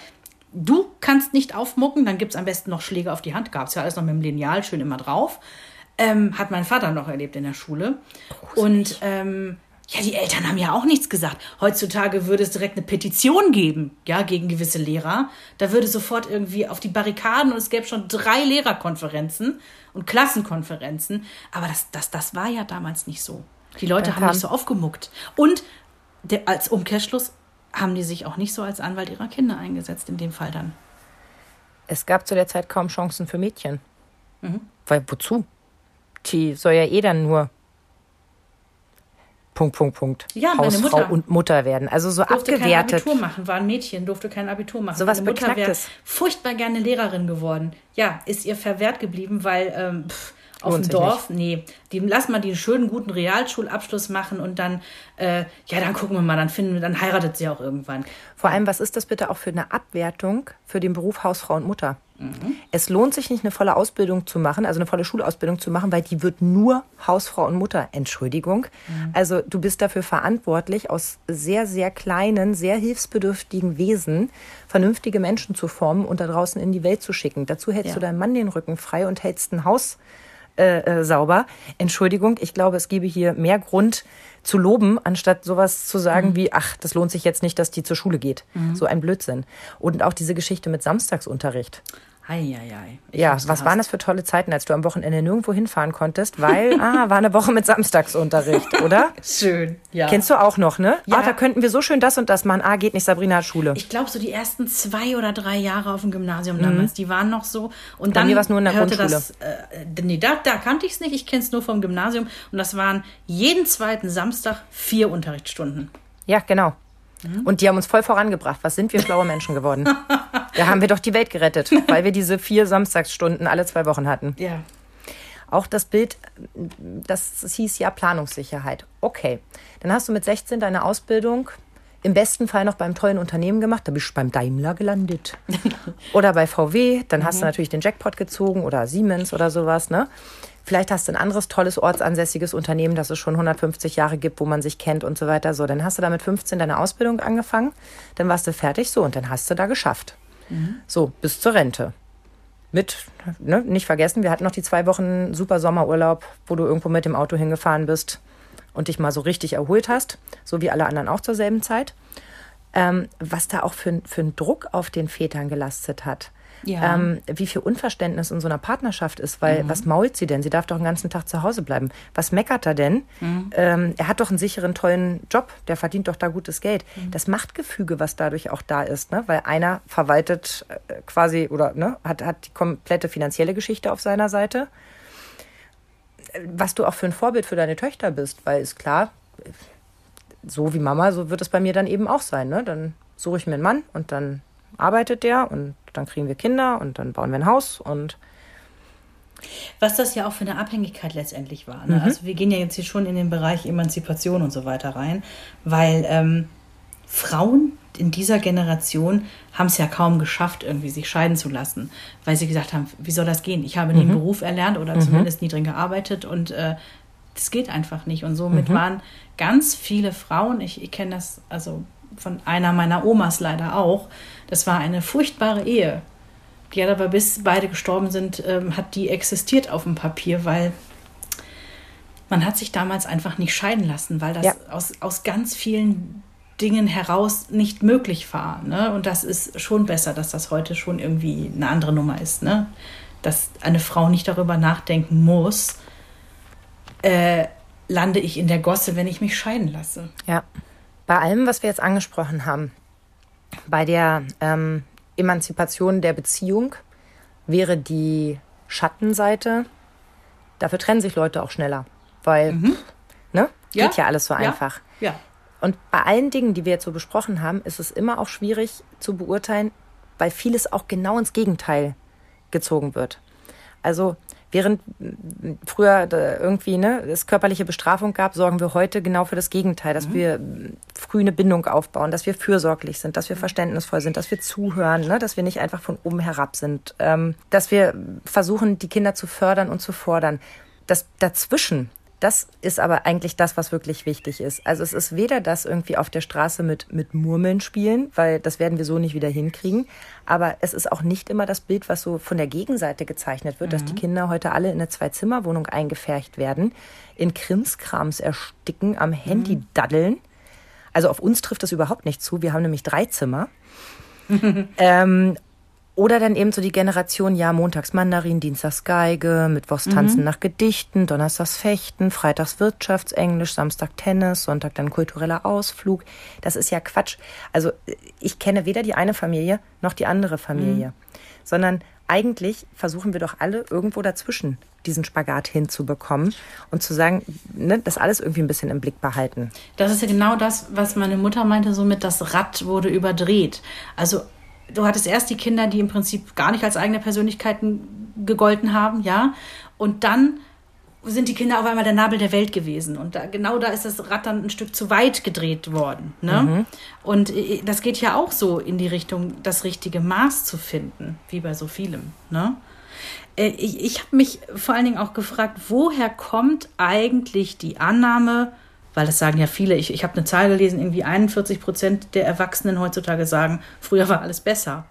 du kannst nicht aufmucken, dann gibt es am besten noch Schläge auf die Hand. Gab es ja alles noch mit dem Lineal schön immer drauf. Ähm, hat mein Vater noch erlebt in der Schule. Und ähm, ja, die Eltern haben ja auch nichts gesagt. Heutzutage würde es direkt eine Petition geben, ja, gegen gewisse Lehrer. Da würde sofort irgendwie auf die Barrikaden und es gäbe schon drei Lehrerkonferenzen und Klassenkonferenzen. Aber das, das, das war ja damals nicht so. Die Leute haben nicht so aufgemuckt. Und der, als Umkehrschluss haben die sich auch nicht so als Anwalt ihrer Kinder eingesetzt, in dem Fall dann. Es gab zu der Zeit kaum Chancen für Mädchen. Mhm. Weil wozu? Die soll ja eh dann nur Punkt, Punkt, Punkt. Ja, Hausfrau Mutter. und Mutter werden. Also so durfte kein abgewertet. Abitur machen, war ein Mädchen, durfte kein Abitur machen. So was Mutter wäre furchtbar gerne Lehrerin geworden. Ja, ist ihr verwehrt geblieben, weil ähm, pff, auf Lohnt dem Dorf, nee, die, lass mal die einen schönen, guten Realschulabschluss machen und dann, äh, ja, dann gucken wir mal, dann finden wir, dann heiratet sie auch irgendwann. Vor allem, was ist das bitte auch für eine Abwertung für den Beruf Hausfrau und Mutter? Mhm. Es lohnt sich nicht, eine volle Ausbildung zu machen, also eine volle Schulausbildung zu machen, weil die wird nur Hausfrau und Mutter. Entschuldigung. Mhm. Also du bist dafür verantwortlich, aus sehr, sehr kleinen, sehr hilfsbedürftigen Wesen vernünftige Menschen zu formen und da draußen in die Welt zu schicken. Dazu hältst Ja. du deinem Mann den Rücken frei und hältst ein Haus äh, äh, sauber. Entschuldigung, ich glaube, es gäbe hier mehr Grund zu loben, anstatt sowas zu sagen Mhm. wie, ach, das lohnt sich jetzt nicht, dass die zur Schule geht. So ein Blödsinn. Und auch diese Geschichte mit Samstagsunterricht. Eieiei. Ja, was gehasst. waren das für tolle Zeiten, als du am Wochenende nirgendwo hinfahren konntest, weil, ah, war eine Woche mit Samstagsunterricht, oder? Schön, ja. Kennst du auch noch, ne? Ja. Ah, da könnten wir so schön das und das machen. Ah, geht nicht, Sabrina hat Schule. Ich glaube, so die ersten zwei oder drei Jahre auf dem Gymnasium damals, die waren noch so. Und Mhm. Bei dann mir war's nur in der hörte Grundschule. das, äh, nee, da, da kannte ich es nicht. Ich kenne es nur vom Gymnasium. Und das waren jeden zweiten Samstag vier Unterrichtsstunden. Ja, genau. Mhm. Und die haben uns voll vorangebracht. Was sind wir schlaue Menschen geworden? da haben wir doch die Welt gerettet, weil wir diese vier Samstagsstunden alle zwei Wochen hatten. Ja. Auch das Bild, das, das hieß ja Planungssicherheit. Okay, dann hast du mit 16 deine Ausbildung im besten Fall noch beim tollen Unternehmen gemacht, da bist du beim Daimler gelandet. oder bei VW, dann hast du natürlich den Jackpot gezogen oder Siemens oder sowas, ne? Vielleicht hast du ein anderes tolles ortsansässiges Unternehmen, das es schon 150 Jahre gibt, wo man sich kennt und so weiter. So, dann hast du da mit 15 deine Ausbildung angefangen, dann warst du fertig, so, und dann hast du da geschafft. So, bis zur Rente mit, ne, nicht vergessen, wir hatten noch die zwei Wochen super Sommerurlaub, wo du irgendwo mit dem Auto hingefahren bist und dich mal so richtig erholt hast, so wie alle anderen auch zur selben Zeit. ähm, was da auch für, für einen Druck auf den Vätern gelastet hat. Ja. Ähm, wie viel Unverständnis in so einer Partnerschaft ist, weil mhm. was mault sie denn? Sie darf doch den ganzen Tag zu Hause bleiben. Was meckert er denn? Mhm. Ähm, er hat doch einen sicheren, tollen Job, der verdient doch da gutes Geld. Mhm. Das Machtgefüge, was dadurch auch da ist, ne? weil einer verwaltet äh, quasi oder ne, hat, hat die komplette finanzielle Geschichte auf seiner Seite. Was du auch für ein Vorbild für deine Töchter bist, weil ist klar, so wie Mama, so wird es bei mir dann eben auch sein. Ne? Dann suche ich mir einen Mann und dann arbeitet der und dann kriegen wir Kinder und dann bauen wir ein Haus und was das ja auch für eine Abhängigkeit letztendlich war. Ne? Mhm. Also wir gehen ja jetzt hier schon in den Bereich Emanzipation und so weiter rein, weil ähm, Frauen in dieser Generation haben es ja kaum geschafft, irgendwie sich scheiden zu lassen, weil sie gesagt haben, wie soll das gehen? Ich habe mhm. Beruf erlernt oder mhm. zumindest nie drin gearbeitet und äh, das geht einfach nicht. Und somit mhm. waren ganz viele Frauen, ich, ich kenne das also von einer meiner Omas leider auch, das war eine furchtbare Ehe. Die hat aber bis beide gestorben sind, ähm, hat die existiert auf dem Papier, weil man hat sich damals einfach nicht scheiden lassen, weil das ja. aus, aus ganz vielen Dingen heraus nicht möglich war. Ne? Und das ist schon besser, dass das heute schon irgendwie eine andere Nummer ist. Ne? Dass eine Frau nicht darüber nachdenken muss, äh, lande ich in der Gosse, wenn ich mich scheiden lasse. Ja. Bei allem, was wir jetzt angesprochen haben, bei der ähm, Emanzipation der Beziehung wäre die Schattenseite, dafür trennen sich Leute auch schneller, weil, mhm. ne, geht ja. ja alles so einfach. Ja. Und bei allen Dingen, die wir jetzt so besprochen haben, ist es immer auch schwierig zu beurteilen, weil vieles auch genau ins Gegenteil gezogen wird. Also Während früher irgendwie ne, es körperliche Bestrafung gab, sorgen wir heute genau für das Gegenteil, dass mhm. wir früh eine Bindung aufbauen, dass wir fürsorglich sind, dass wir verständnisvoll sind, dass wir zuhören, ne, dass wir nicht einfach von oben herab sind, ähm, dass wir versuchen, die Kinder zu fördern und zu fordern. Das dazwischen, das ist aber eigentlich das, was wirklich wichtig ist. Also es ist weder das irgendwie auf der Straße mit, mit Murmeln spielen, weil das werden wir so nicht wieder hinkriegen. Aber es ist auch nicht immer das Bild, was so von der Gegenseite gezeichnet wird, mhm. dass die mhm. Kinder heute alle in eine Zwei-Zimmer-Wohnung eingefärcht werden, in Krimskrams ersticken, am Handy mhm. daddeln. Also auf uns trifft das überhaupt nicht zu. Wir haben nämlich drei Zimmer. ähm, oder dann eben so die Generation, ja, montags Mandarin, dienstags Geige, mittwochs Tanzen mhm. nach Gedichten, donnerstags Fechten, freitags Wirtschaftsenglisch, Samstag Tennis, Sonntag dann kultureller Ausflug. Das ist ja Quatsch. Also ich kenne weder die eine Familie noch die andere Familie, mhm. sondern eigentlich versuchen wir doch alle irgendwo dazwischen diesen Spagat hinzubekommen und zu sagen, ne, das alles irgendwie ein bisschen im Blick behalten. Das ist ja genau das, was meine Mutter meinte, so mit das Rad wurde überdreht. Also du hattest erst die Kinder, die im Prinzip gar nicht als eigene Persönlichkeiten gegolten haben, ja. Und dann sind die Kinder auf einmal der Nabel der Welt gewesen. Und da, genau da ist das Rad dann ein Stück zu weit gedreht worden. Ne? Mhm. Und äh, das geht ja auch so in die Richtung, das richtige Maß zu finden, wie bei so vielem. Ne? Äh, ich, ich habe mich vor allen Dingen auch gefragt, woher kommt eigentlich die Annahme, weil das sagen ja viele, ich, ich habe eine Zahl gelesen, irgendwie 41 Prozent der Erwachsenen heutzutage sagen, früher war alles besser.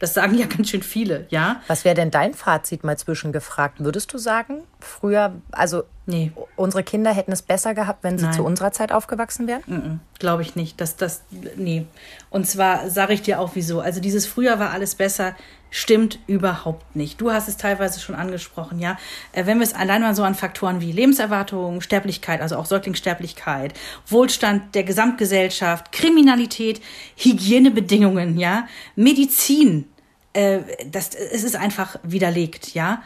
Das sagen ja ganz schön viele, ja. Was wäre denn dein Fazit mal zwischengefragt? Würdest du sagen, früher, also nee. unsere Kinder hätten es besser gehabt, wenn sie Nein. zu unserer Zeit aufgewachsen wären? -mm, Glaube ich nicht. Das, das, nee. Und zwar sage ich dir auch wieso. Also dieses früher war alles besser, stimmt überhaupt nicht. Du hast es teilweise schon angesprochen, ja. Äh, wenn wir es allein mal so an Faktoren wie Lebenserwartung, Sterblichkeit, also auch Säuglingssterblichkeit, Wohlstand der Gesamtgesellschaft, Kriminalität, Hygienebedingungen, ja, Medizin, äh, das, es ist einfach widerlegt, ja.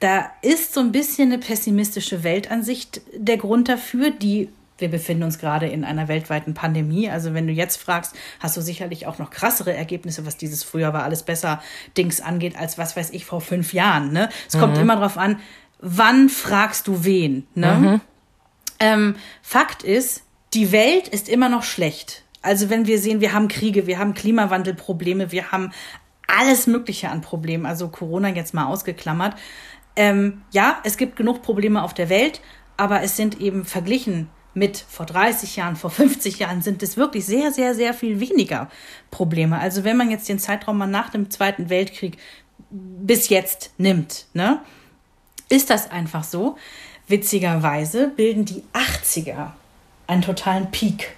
Da ist so ein bisschen eine pessimistische Weltansicht der Grund dafür, die wir befinden uns gerade in einer weltweiten Pandemie. Also wenn du jetzt fragst, hast du sicherlich auch noch krassere Ergebnisse, was dieses früher war alles besser Dings angeht, als was weiß ich vor fünf Jahren. Ne? Es mhm. kommt immer darauf an, wann fragst du wen. Ne? Mhm. Ähm, Fakt ist, die Welt ist immer noch schlecht. Also wenn wir sehen, wir haben Kriege, wir haben Klimawandelprobleme, wir haben alles Mögliche an Problemen, also Corona jetzt mal ausgeklammert. Ähm, ja, es gibt genug Probleme auf der Welt, aber es sind eben verglichen mit vor 30 Jahren, vor 50 Jahren sind es wirklich sehr, sehr, sehr viel weniger Probleme. Also wenn man jetzt den Zeitraum mal nach dem Zweiten Weltkrieg bis jetzt nimmt, ne, ist das einfach so. Witzigerweise bilden die 80er einen totalen Peak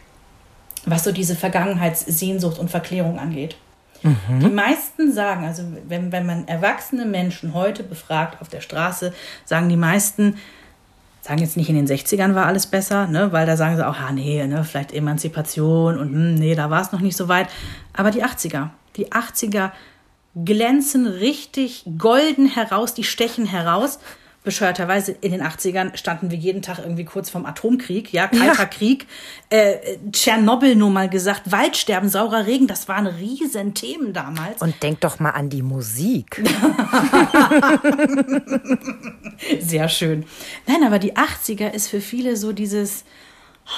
was so diese Vergangenheitssehnsucht und Verklärung angeht. Mhm. Die meisten sagen, also wenn, wenn man erwachsene Menschen heute befragt auf der Straße, sagen die meisten, sagen jetzt nicht in den 60ern war alles besser, ne, weil da sagen sie auch, ah nee, ne, vielleicht Emanzipation und hm, nee, da war es noch nicht so weit. Aber die 80er, die 80er glänzen richtig golden heraus, die stechen heraus bescheuerterweise in den 80ern standen wir jeden Tag irgendwie kurz vorm Atomkrieg, ja, kalter ja. Krieg. Äh, Tschernobyl nur mal gesagt, Waldsterben, saurer Regen, das waren riesen Themen damals. Und denk doch mal an die Musik. Sehr schön. Nein, aber die 80er ist für viele so dieses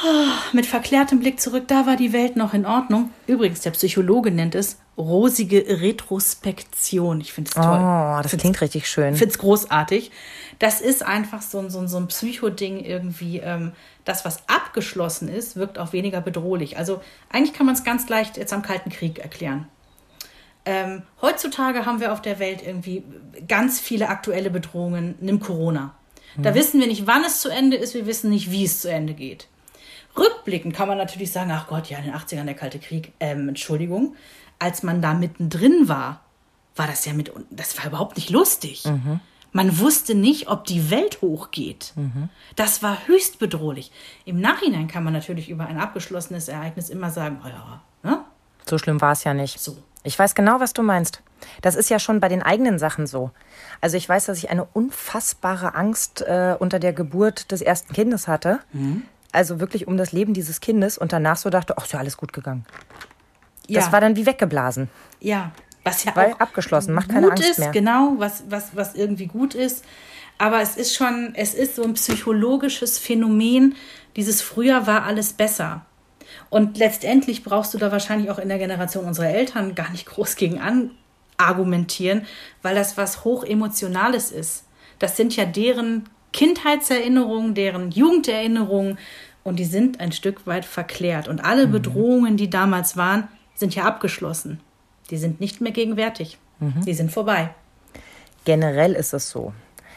oh, mit verklärtem Blick zurück, da war die Welt noch in Ordnung. Übrigens, der Psychologe nennt es rosige Retrospektion. Ich finde es toll. Oh, das klingt richtig schön. Ich finde es großartig. Das ist einfach so, so, so ein Psychoding irgendwie. Ähm, das, was abgeschlossen ist, wirkt auch weniger bedrohlich. Also eigentlich kann man es ganz leicht jetzt am Kalten Krieg erklären. Ähm, heutzutage haben wir auf der Welt irgendwie ganz viele aktuelle Bedrohungen. Nimm Corona. Da mhm. wissen wir nicht, wann es zu Ende ist, wir wissen nicht, wie es zu Ende geht. Rückblickend kann man natürlich sagen, ach Gott, ja, in den 80ern der Kalte Krieg, ähm, Entschuldigung als man da mittendrin war, war das ja mit, das war überhaupt nicht lustig. Mhm. Man wusste nicht, ob die Welt hochgeht. Mhm. Das war höchst bedrohlich. Im Nachhinein kann man natürlich über ein abgeschlossenes Ereignis immer sagen, oh ja, ne? So schlimm war es ja nicht. So. Ich weiß genau, was du meinst. Das ist ja schon bei den eigenen Sachen so. Also ich weiß, dass ich eine unfassbare Angst äh, unter der Geburt des ersten Kindes hatte. Mhm. Also wirklich um das Leben dieses Kindes und danach so dachte, ach, ist ja alles gut gegangen. Ja. Das war dann wie weggeblasen. Ja, was ja Weil auch abgeschlossen, macht keine Angst ist, mehr. Genau, was, was, was irgendwie gut ist. Aber es ist schon, es ist so ein psychologisches Phänomen. Dieses früher war alles besser. Und letztendlich brauchst du da wahrscheinlich auch in der Generation unserer Eltern gar nicht groß gegen an argumentieren, weil das was hochemotionales ist. Das sind ja deren Kindheitserinnerungen, deren Jugenderinnerungen und die sind ein Stück weit verklärt. Und alle mhm. Bedrohungen, die damals waren, sind ja abgeschlossen. Die sind nicht mehr gegenwärtig. Mhm. Die sind vorbei. Generell ist es so.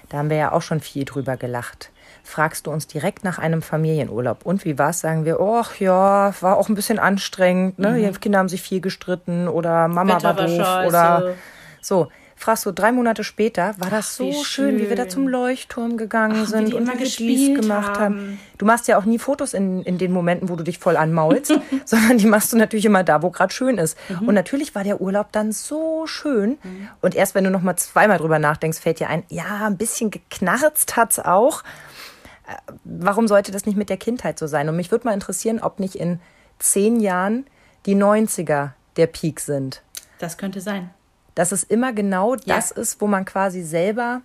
Da haben wir ja auch schon viel drüber gelacht. Fragst du uns direkt nach einem Familienurlaub und wie war es, sagen wir, ach ja, war auch ein bisschen anstrengend, ne? Mhm. Die Kinder haben sich viel gestritten oder Mama Wetter war doof war oder so fragst du, drei Monate später war das Ach, so schön, schön, wie wir da zum Leuchtturm gegangen Ach, sind und wir dies gemacht haben. haben. Du machst ja auch nie Fotos in, in den Momenten, wo du dich voll anmaulst, sondern die machst du natürlich immer da, wo gerade schön ist. Mhm. Und natürlich war der Urlaub dann so schön. Mhm. Und erst wenn du noch mal zweimal drüber nachdenkst, fällt dir ein, ja, ein bisschen geknarzt hat's auch. Äh, warum sollte das nicht mit der Kindheit so sein? Und mich würde mal interessieren, ob nicht in zehn Jahren die 90er der Peak sind. Das könnte sein dass es immer genau das ja. ist, wo man quasi selber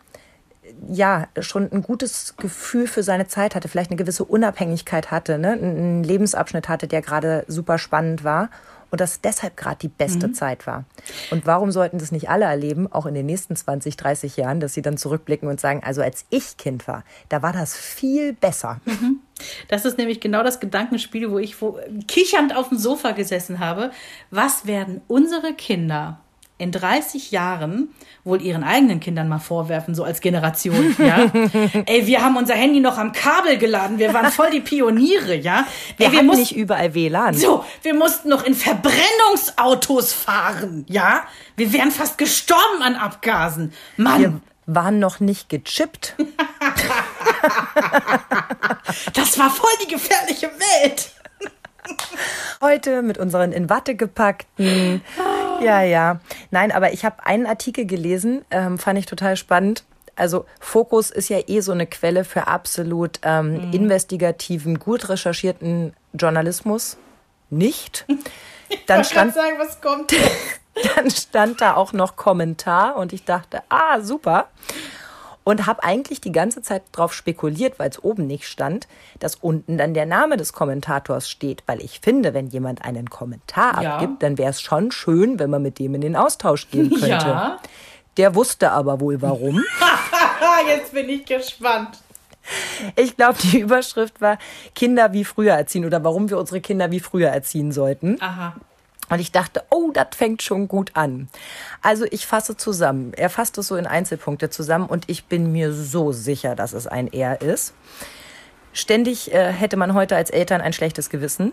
ja schon ein gutes Gefühl für seine Zeit hatte, vielleicht eine gewisse Unabhängigkeit hatte, ne? einen Lebensabschnitt hatte, der gerade super spannend war und das deshalb gerade die beste mhm. Zeit war. Und warum sollten das nicht alle erleben, auch in den nächsten 20, 30 Jahren, dass sie dann zurückblicken und sagen, also als ich Kind war, da war das viel besser. Mhm. Das ist nämlich genau das Gedankenspiel, wo ich wo, kichernd auf dem Sofa gesessen habe. Was werden unsere Kinder in 30 Jahren wohl ihren eigenen Kindern mal vorwerfen, so als Generation, ja. Ey, wir haben unser Handy noch am Kabel geladen, wir waren voll die Pioniere, ja. Wir, Ey, wir mussten nicht überall WLAN. So, wir mussten noch in Verbrennungsautos fahren, ja. Wir wären fast gestorben an Abgasen. Mann. Wir waren noch nicht gechippt. das war voll die gefährliche Welt. Heute mit unseren in Watte gepackten. Ja, ja. Nein, aber ich habe einen Artikel gelesen, ähm, fand ich total spannend. Also Fokus ist ja eh so eine Quelle für absolut ähm, mhm. investigativen, gut recherchierten Journalismus. Nicht. Dann ich stand, sagen, was kommt. dann stand da auch noch Kommentar und ich dachte, ah, super und habe eigentlich die ganze Zeit drauf spekuliert, weil es oben nicht stand, dass unten dann der Name des Kommentators steht, weil ich finde, wenn jemand einen Kommentar ja. abgibt, dann wäre es schon schön, wenn man mit dem in den Austausch gehen könnte. Ja. Der wusste aber wohl warum. Jetzt bin ich gespannt. Ich glaube, die Überschrift war Kinder wie früher erziehen oder warum wir unsere Kinder wie früher erziehen sollten. Aha. Und ich dachte, oh, das fängt schon gut an. Also ich fasse zusammen. Er fasst es so in Einzelpunkte zusammen und ich bin mir so sicher, dass es ein Er ist. Ständig äh, hätte man heute als Eltern ein schlechtes Gewissen.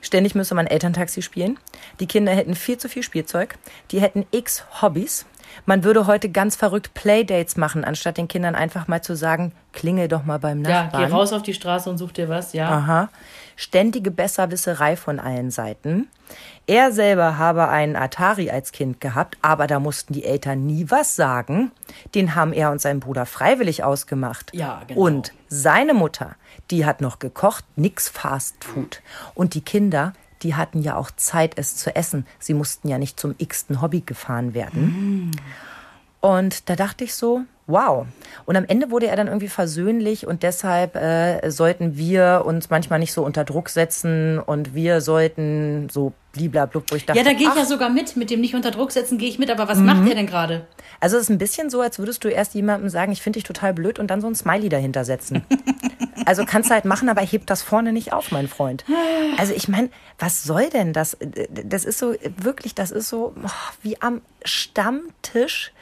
Ständig müsste man Elterntaxi spielen. Die Kinder hätten viel zu viel Spielzeug. Die hätten x Hobbys. Man würde heute ganz verrückt Playdates machen, anstatt den Kindern einfach mal zu sagen, klingel doch mal beim Nachbarn. Ja, geh raus auf die Straße und such dir was, ja. Aha. Ständige Besserwisserei von allen Seiten. Er selber habe einen Atari als Kind gehabt, aber da mussten die Eltern nie was sagen. Den haben er und sein Bruder freiwillig ausgemacht. Ja, genau. Und seine Mutter, die hat noch gekocht, nix Fast Food. Und die Kinder, die hatten ja auch Zeit, es zu essen. Sie mussten ja nicht zum x-ten Hobby gefahren werden. Und da dachte ich so, wow. Und am Ende wurde er dann irgendwie versöhnlich und deshalb äh, sollten wir uns manchmal nicht so unter Druck setzen und wir sollten so bliblablub, wo ich dachte, Ja, da gehe ich ach, Mhm. ja sogar mit. Mit dem nicht unter Druck setzen gehe ich mit. Aber was macht er denn gerade? Also es ist ein bisschen so, als würdest du erst jemandem sagen, ich finde dich total blöd und dann so ein Smiley dahinter setzen. Also kannst du halt machen, aber heb das vorne nicht auf, mein Freund. Also ich meine, was soll denn das? Das ist so, wirklich, das ist so oh, wie am Stammtisch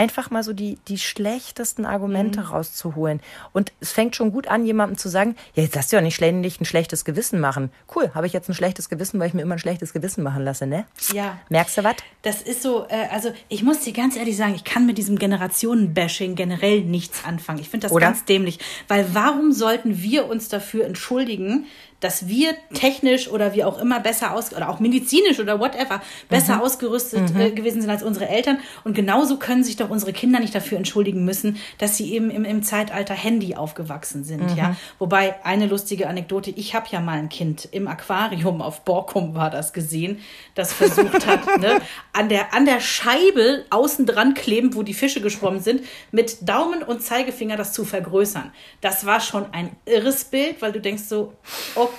einfach mal so die, die schlechtesten Argumente rauszuholen. Und es fängt schon gut an, jemandem zu sagen, ja, jetzt darfst du ja nicht ständig ein schlechtes Gewissen machen. Cool, habe ich jetzt ein schlechtes Gewissen, weil ich mir immer ein schlechtes Gewissen machen lasse, ne? Ja. Merkst du was? Das ist so, äh, also ich muss dir ganz ehrlich sagen, ich kann mit diesem Generationen-Bashing generell nichts anfangen. Ich finde das Oder? ganz dämlich. Weil warum sollten wir uns dafür entschuldigen, dass wir technisch oder wie auch immer besser aus oder auch medizinisch oder whatever besser Mhm. ausgerüstet äh, gewesen sind als unsere Eltern und genauso können sich doch unsere Kinder nicht dafür entschuldigen müssen, dass sie eben im, im Zeitalter Handy aufgewachsen sind, Mhm. ja. Wobei eine lustige Anekdote, ich habe ja mal ein Kind im Aquarium auf Borkum war das gesehen, das versucht hat, ne, an der an der Scheibe außen dran klebend, wo die Fische geschwommen sind, mit Daumen und Zeigefinger das zu vergrößern. Das war schon ein irres Bild, weil du denkst so, okay,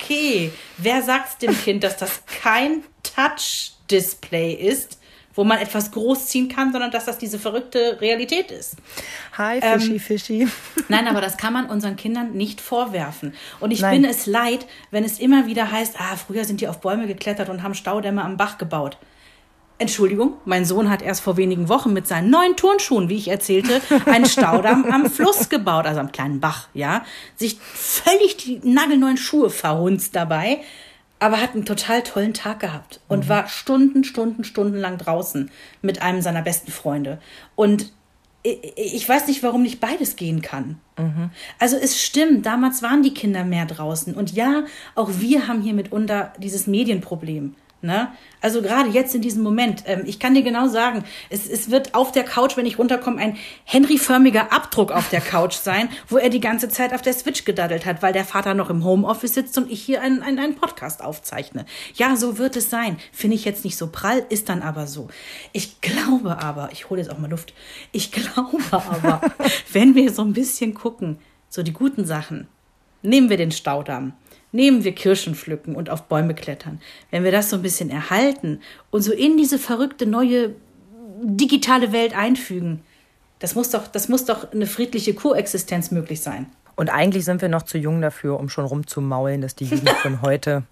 wer sagt's dem Kind, dass das kein Touch-Display ist, wo man etwas großziehen kann, sondern dass das diese verrückte Realität ist? Hi, Ähm, Fischi, Fischi. Nein, aber das kann man unseren Kindern nicht vorwerfen. Und ich Nein. bin es leid, wenn es immer wieder heißt, ah, früher sind die auf Bäume geklettert und haben Staudämme am Bach gebaut. Entschuldigung, mein Sohn hat erst vor wenigen Wochen mit seinen neuen Turnschuhen, wie ich erzählte, einen Staudamm am Fluss gebaut, also am kleinen Bach, ja. Sich völlig die nagelneuen Schuhe verhunzt dabei, aber hat einen total tollen Tag gehabt und war Stunden, Stunden, Stunden lang draußen mit einem seiner besten Freunde. Und ich ich weiß nicht, warum nicht beides gehen kann. Also es stimmt, damals waren die Kinder mehr draußen. Und ja, auch wir haben hier mitunter dieses Medienproblem. Ne? Also gerade jetzt in diesem Moment, ähm, ich kann dir genau sagen, es, es wird auf der Couch, wenn ich runterkomme, ein Henry-förmiger Abdruck auf der Couch sein, wo er die ganze Zeit auf der Switch gedaddelt hat, weil der Vater noch im Homeoffice sitzt und ich hier einen, einen, einen Podcast aufzeichne. Ja, so wird es sein. Finde ich jetzt nicht so prall, ist dann aber so. Ich glaube aber, ich hole jetzt auch mal Luft, ich glaube aber, wenn wir so ein bisschen gucken, so die guten Sachen, nehmen wir den Staudamm, nehmen wir Kirschen pflücken und auf Bäume klettern. Wenn wir das so ein bisschen erhalten und so in diese verrückte neue digitale Welt einfügen, das muss doch, das muss doch eine friedliche Koexistenz möglich sein. Und eigentlich sind wir noch zu jung dafür, um schon rumzumaulen, dass die Jugend von heute.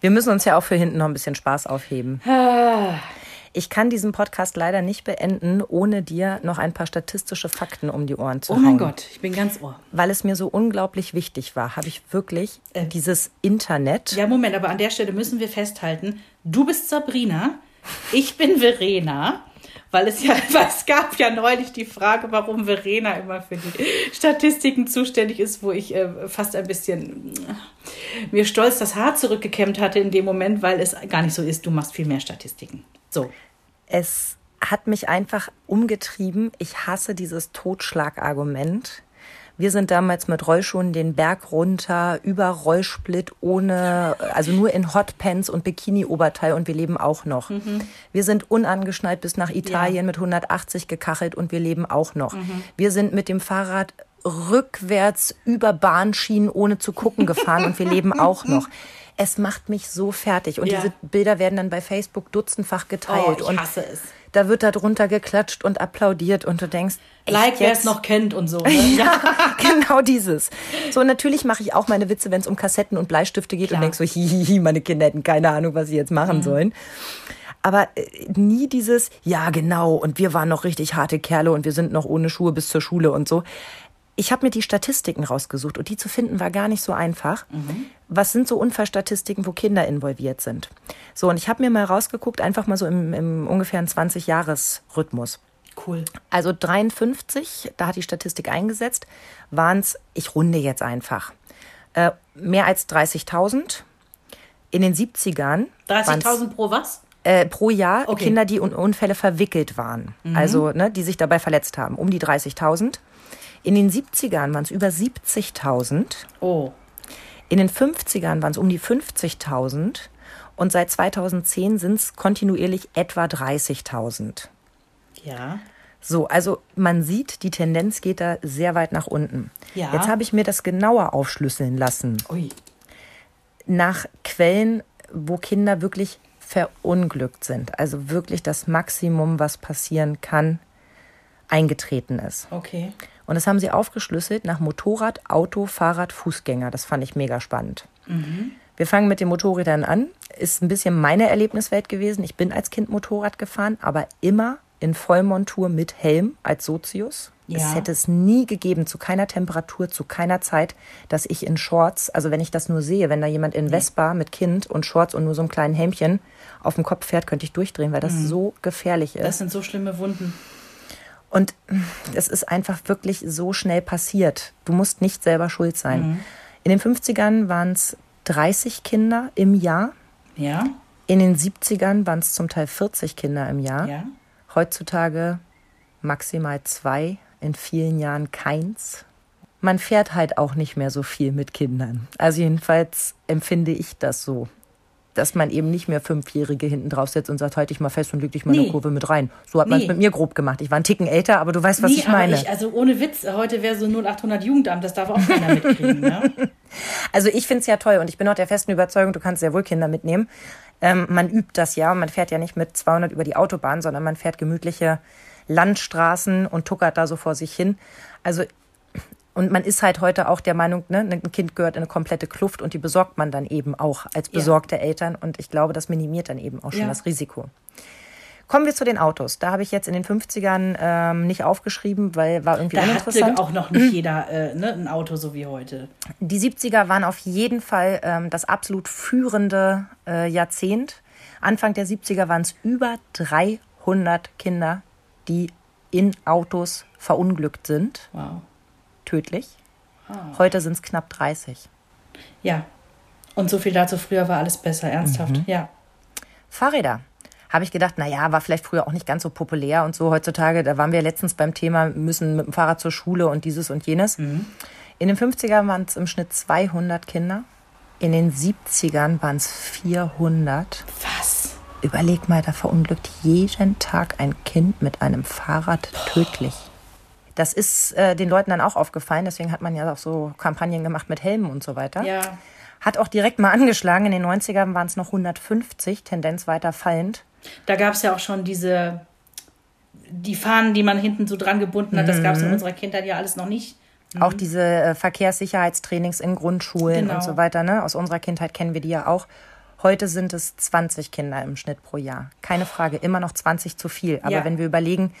Wir müssen uns ja auch für hinten noch ein bisschen Spaß aufheben. Ich kann diesen Podcast leider nicht beenden, ohne dir noch ein paar statistische Fakten um die Ohren zu Oh hauen. mein Gott, ich bin ganz ohr. Weil es mir so unglaublich wichtig war, habe ich wirklich dieses Internet. Ja, Moment, aber an der Stelle müssen wir festhalten, du bist Sabrina, ich bin Verena, weil es ja, weil es gab ja neulich die Frage, warum Verena immer für die Statistiken zuständig ist, wo ich äh, fast ein bisschen äh, mir stolz das Haar zurückgekämmt hatte in dem Moment, weil es gar nicht so ist, du machst viel mehr Statistiken. So. Es hat mich einfach umgetrieben. Ich hasse dieses Totschlagargument. Wir sind damals mit Rollschuhen den Berg runter, über Rollsplit, ohne, also nur in Hotpants und Bikini-Oberteil und wir leben auch noch. Wir sind unangeschnallt bis nach Italien mit 180 gekachelt und wir leben auch noch. Wir sind mit dem Fahrrad rückwärts über Bahnschienen ohne zu gucken gefahren und wir leben auch noch. Es macht mich so fertig. Und Ja. diese Bilder werden dann bei Facebook dutzendfach geteilt. Oh, ich und hasse es. Da wird da drunter geklatscht und applaudiert und du denkst, Like, wer es noch kennt und so. Ne? Ja, genau dieses. So, natürlich mache ich auch meine Witze, wenn es um Kassetten und Bleistifte geht Klar. und denk so, hihihi, meine Kinder hätten keine Ahnung, was sie jetzt machen sollen. Aber äh, nie dieses, ja, genau, und wir waren noch richtig harte Kerle und wir sind noch ohne Schuhe bis zur Schule und so. Ich habe mir die Statistiken rausgesucht und die zu finden war gar nicht so einfach. Was sind so Unfallstatistiken, wo Kinder involviert sind? So, und ich habe mir mal rausgeguckt, einfach mal so im, im ungefähr 20-Jahres-Rhythmus. Cool. Also 53, da hat die Statistik eingesetzt, waren es, ich runde jetzt einfach, äh, mehr als 30.000. In den 70ern. 30.000 pro was? Äh, pro Jahr Okay. Kinder, die in Unfälle verwickelt waren. Also, ne, die sich dabei verletzt haben. Um die 30.000. In den 70ern waren es über 70.000. Oh. In den 50ern waren es um die 50.000. Und seit 2010 sind es kontinuierlich etwa 30.000. Ja. So, also man sieht, die Tendenz geht da sehr weit nach unten. Ja. Jetzt habe ich mir das genauer aufschlüsseln lassen. Ui. Nach Quellen, wo Kinder wirklich verunglückt sind. Also wirklich das Maximum, was passieren kann, eingetreten ist. Okay. Und das haben sie aufgeschlüsselt nach Motorrad, Auto, Fahrrad, Fußgänger. Das fand ich mega spannend. Wir fangen mit den Motorrädern an. Ist ein bisschen meine Erlebniswelt gewesen. Ich bin als Kind Motorrad gefahren, aber immer in Vollmontur mit Helm als Sozius. Ja. Es hätte es nie gegeben, zu keiner Temperatur, zu keiner Zeit, dass ich in Shorts, also wenn ich das nur sehe, wenn da jemand in Vespa mit Kind und Shorts und nur so einem kleinen Helmchen auf dem Kopf fährt, könnte ich durchdrehen, weil das so gefährlich ist. Das sind so schlimme Wunden. Und es ist einfach wirklich so schnell passiert. Du musst nicht selber schuld sein. In den 50ern waren es 30 Kinder im Jahr. Ja. In den 70ern waren es zum Teil 40 Kinder im Jahr. Ja. Heutzutage maximal zwei, in vielen Jahren keins. Man fährt halt auch nicht mehr so viel mit Kindern. Also jedenfalls empfinde ich das so. Dass man eben nicht mehr Fünfjährige hinten drauf setzt und sagt, halt dich mal fest und leg dich mal in Nee. eine Kurve mit rein. So hat man es Nee. mit mir grob gemacht. Ich war einen Ticken älter, aber du weißt, was nee, ich meine. ich, also ohne Witz, heute wäre so 0800 Jugendamt, das darf auch keiner mitkriegen. Ne? Also ich finde es ja toll und ich bin auch der festen Überzeugung, du kannst sehr wohl Kinder mitnehmen. Ähm, man übt das ja und man fährt ja nicht mit 200 über die Autobahn, sondern man fährt gemütliche Landstraßen und tuckert da so vor sich hin. Also und man ist halt heute auch der Meinung, ne, ein Kind gehört in eine komplette Kluft und die besorgt man dann eben auch als besorgte Eltern und ich glaube, das minimiert dann eben auch schon Ja. das Risiko. Kommen wir zu den Autos. Da habe ich jetzt in den 50ern ähm, nicht aufgeschrieben, weil war irgendwie Da uninteressant. hatte auch noch nicht jeder äh, ne, ein Auto so wie heute. Die 70er waren auf jeden Fall ähm, das absolut führende äh, Jahrzehnt. Anfang der 70er waren es über 300 Kinder, die in Autos verunglückt sind, Wow. Tödlich. Heute sind es knapp 30. Ja. Und so viel dazu, früher war alles besser, ernsthaft. Mhm. Ja. Fahrräder. Habe ich gedacht, naja, war vielleicht früher auch nicht ganz so populär und so. Heutzutage, da waren wir letztens beim Thema, müssen mit dem Fahrrad zur Schule und dieses und jenes. In den 50ern waren es im Schnitt 200 Kinder. In den 70ern waren es 400. Was? Überleg mal, da verunglückt jeden Tag ein Kind mit einem Fahrrad tödlich. Das ist äh, den Leuten dann auch aufgefallen, deswegen hat man ja auch so Kampagnen gemacht mit Helmen und so weiter. Ja. Hat auch direkt mal angeschlagen. In den 90ern waren es noch 150, Tendenz weiter fallend. Da gab es ja auch schon diese, die Fahnen, die man hinten so dran gebunden hat. Das gab Mhm. es in unserer Kindheit ja alles noch nicht. Auch diese äh, Verkehrssicherheitstrainings in Grundschulen Genau. und so weiter. Ne? Aus unserer Kindheit kennen wir die ja auch. Heute sind es 20 Kinder im Schnitt pro Jahr. Keine Frage, immer noch 20 zu viel. Aber Ja. wenn wir überlegen,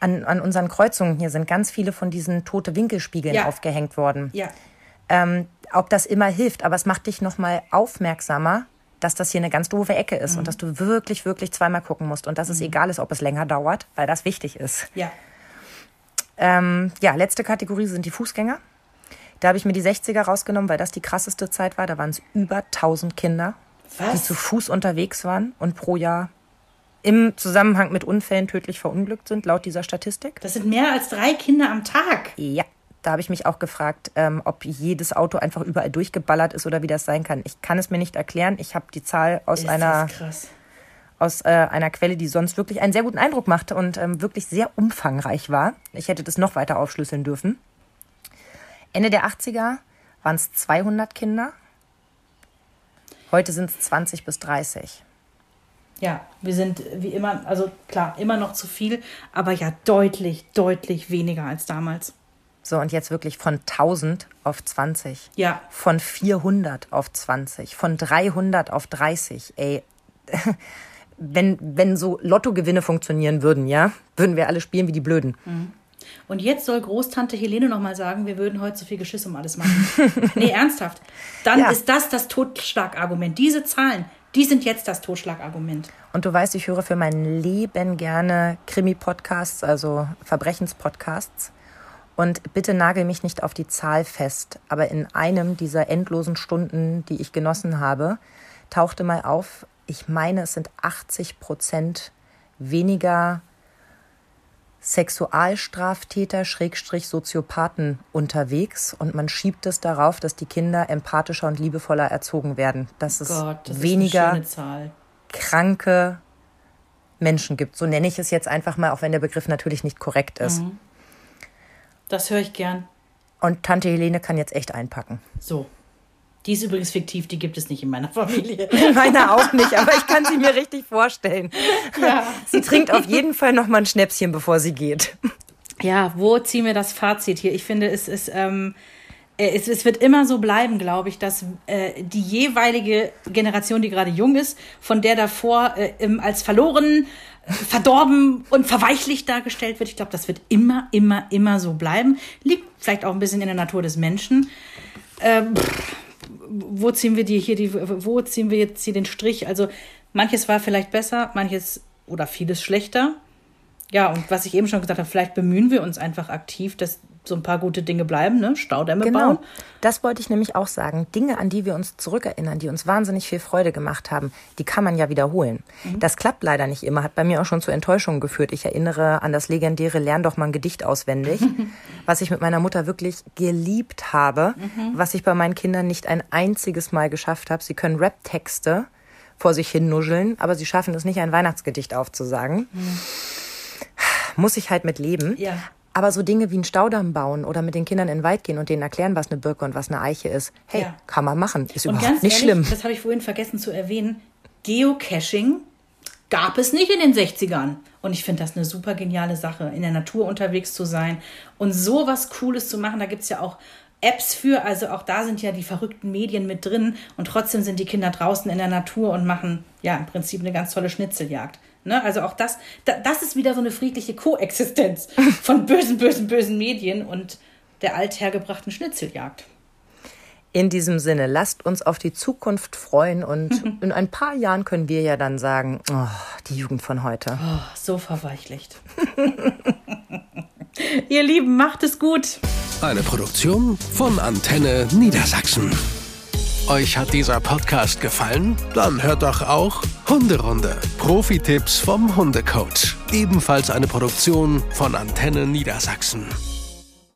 an, an unseren Kreuzungen hier sind ganz viele von diesen tote Winkelspiegeln Ja. aufgehängt worden. Ja. Ähm, ob das immer hilft, aber es macht dich noch mal aufmerksamer, dass das hier eine ganz doofe Ecke ist und dass du wirklich, wirklich zweimal gucken musst und dass es egal ist, ob es länger dauert, weil das wichtig ist. Ja. Ähm, ja, letzte Kategorie sind die Fußgänger. Da habe ich mir die 60er rausgenommen, weil das die krasseste Zeit war. Da waren es über 1000 Kinder, die Was? zu Fuß unterwegs waren und pro Jahr im Zusammenhang mit Unfällen tödlich verunglückt sind, laut dieser Statistik. Das sind mehr als drei Kinder am Tag. Ja, da habe ich mich auch gefragt, ähm, ob jedes Auto einfach überall durchgeballert ist oder wie das sein kann. Ich kann es mir nicht erklären. Ich habe die Zahl aus Ist einer aus äh, einer Quelle, die sonst wirklich einen sehr guten Eindruck machte und ähm, wirklich sehr umfangreich war. Ich hätte das noch weiter aufschlüsseln dürfen. Ende der 80er waren es 200 Kinder. Heute sind es 20 bis 30. Ja, wir sind wie immer, also klar, immer noch zu viel, aber ja deutlich, deutlich weniger als damals. So, und jetzt wirklich von 1000 auf 20. Ja. Von 400 auf 20. Von 300 auf 30. Ey, wenn, wenn so Lottogewinne funktionieren würden, ja, würden wir alle spielen wie die Blöden. Und jetzt soll Großtante Helene nochmal sagen, wir würden heute so viel Geschiss um alles machen. nee, ernsthaft. Dann ja. ist das das Totschlagargument. Diese Zahlen, die sind jetzt das Totschlagargument. Und du weißt, ich höre für mein Leben gerne Krimi-Podcasts, also Verbrechenspodcasts. Und bitte nagel mich nicht auf die Zahl fest, aber in einem dieser endlosen Stunden, die ich genossen habe, tauchte mal auf, ich meine, es sind 80 Prozent weniger Sexualstraftäter, Schrägstrich Soziopathen unterwegs und man schiebt es darauf, dass die Kinder empathischer und liebevoller erzogen werden. Dass es Gott, das weniger kranke Menschen gibt. So nenne ich es jetzt einfach mal, auch wenn der Begriff natürlich nicht korrekt ist. Mhm. Das höre ich gern. Und Tante Helene kann jetzt echt einpacken. So. Die ist übrigens fiktiv, die gibt es nicht in meiner Familie. Meiner auch nicht, aber ich kann sie mir richtig vorstellen. Ja. Sie trinkt auf jeden Fall noch mal ein Schnäpschen, bevor sie geht. Ja, wo ziehen wir das Fazit hier? Ich finde, es ist. Ähm, es, es, wird immer so bleiben, glaube ich, dass äh, die jeweilige Generation, die gerade jung ist, von der davor äh, als verloren, verdorben und verweichlicht dargestellt wird. Ich glaube, das wird immer, immer, immer so bleiben. Liegt vielleicht auch ein bisschen in der Natur des Menschen. Ähm, wo ziehen wir die hier, die, wo ziehen wir jetzt hier den Strich? Also manches war vielleicht besser, manches oder vieles schlechter. Ja, und was ich eben schon gesagt habe, vielleicht bemühen wir uns einfach aktiv, dass so ein paar gute Dinge bleiben, ne? Staudämme genau. bauen. Das wollte ich nämlich auch sagen. Dinge, an die wir uns zurückerinnern, die uns wahnsinnig viel Freude gemacht haben, die kann man ja wiederholen. Mhm. Das klappt leider nicht immer, hat bei mir auch schon zu Enttäuschungen geführt. Ich erinnere an das legendäre Lern doch mal ein Gedicht auswendig, was ich mit meiner Mutter wirklich geliebt habe, mhm. was ich bei meinen Kindern nicht ein einziges Mal geschafft habe. Sie können Rap-Texte vor sich hin nuscheln, aber sie schaffen es nicht, ein Weihnachtsgedicht aufzusagen. Mhm muss ich halt mit leben. Ja. Aber so Dinge wie einen Staudamm bauen oder mit den Kindern in den Wald gehen und denen erklären, was eine Birke und was eine Eiche ist, hey, ja. kann man machen. Ist und überhaupt nicht ehrlich, schlimm. Das habe ich vorhin vergessen zu erwähnen. Geocaching gab es nicht in den 60ern. Und ich finde das eine super geniale Sache, in der Natur unterwegs zu sein und so was Cooles zu machen. Da gibt es ja auch Apps für, also auch da sind ja die verrückten Medien mit drin und trotzdem sind die Kinder draußen in der Natur und machen ja im Prinzip eine ganz tolle Schnitzeljagd. Ne? Also auch das, das ist wieder so eine friedliche Koexistenz von bösen, bösen, bösen Medien und der althergebrachten Schnitzeljagd. In diesem Sinne, lasst uns auf die Zukunft freuen und in ein paar Jahren können wir ja dann sagen, oh, die Jugend von heute. Oh, so verweichlicht. Ihr Lieben, macht es gut. Eine Produktion von Antenne Niedersachsen. Euch hat dieser Podcast gefallen? Dann hört doch auch Hunderunde. Profi-Tipps vom Hundecoach. Ebenfalls eine Produktion von Antenne Niedersachsen.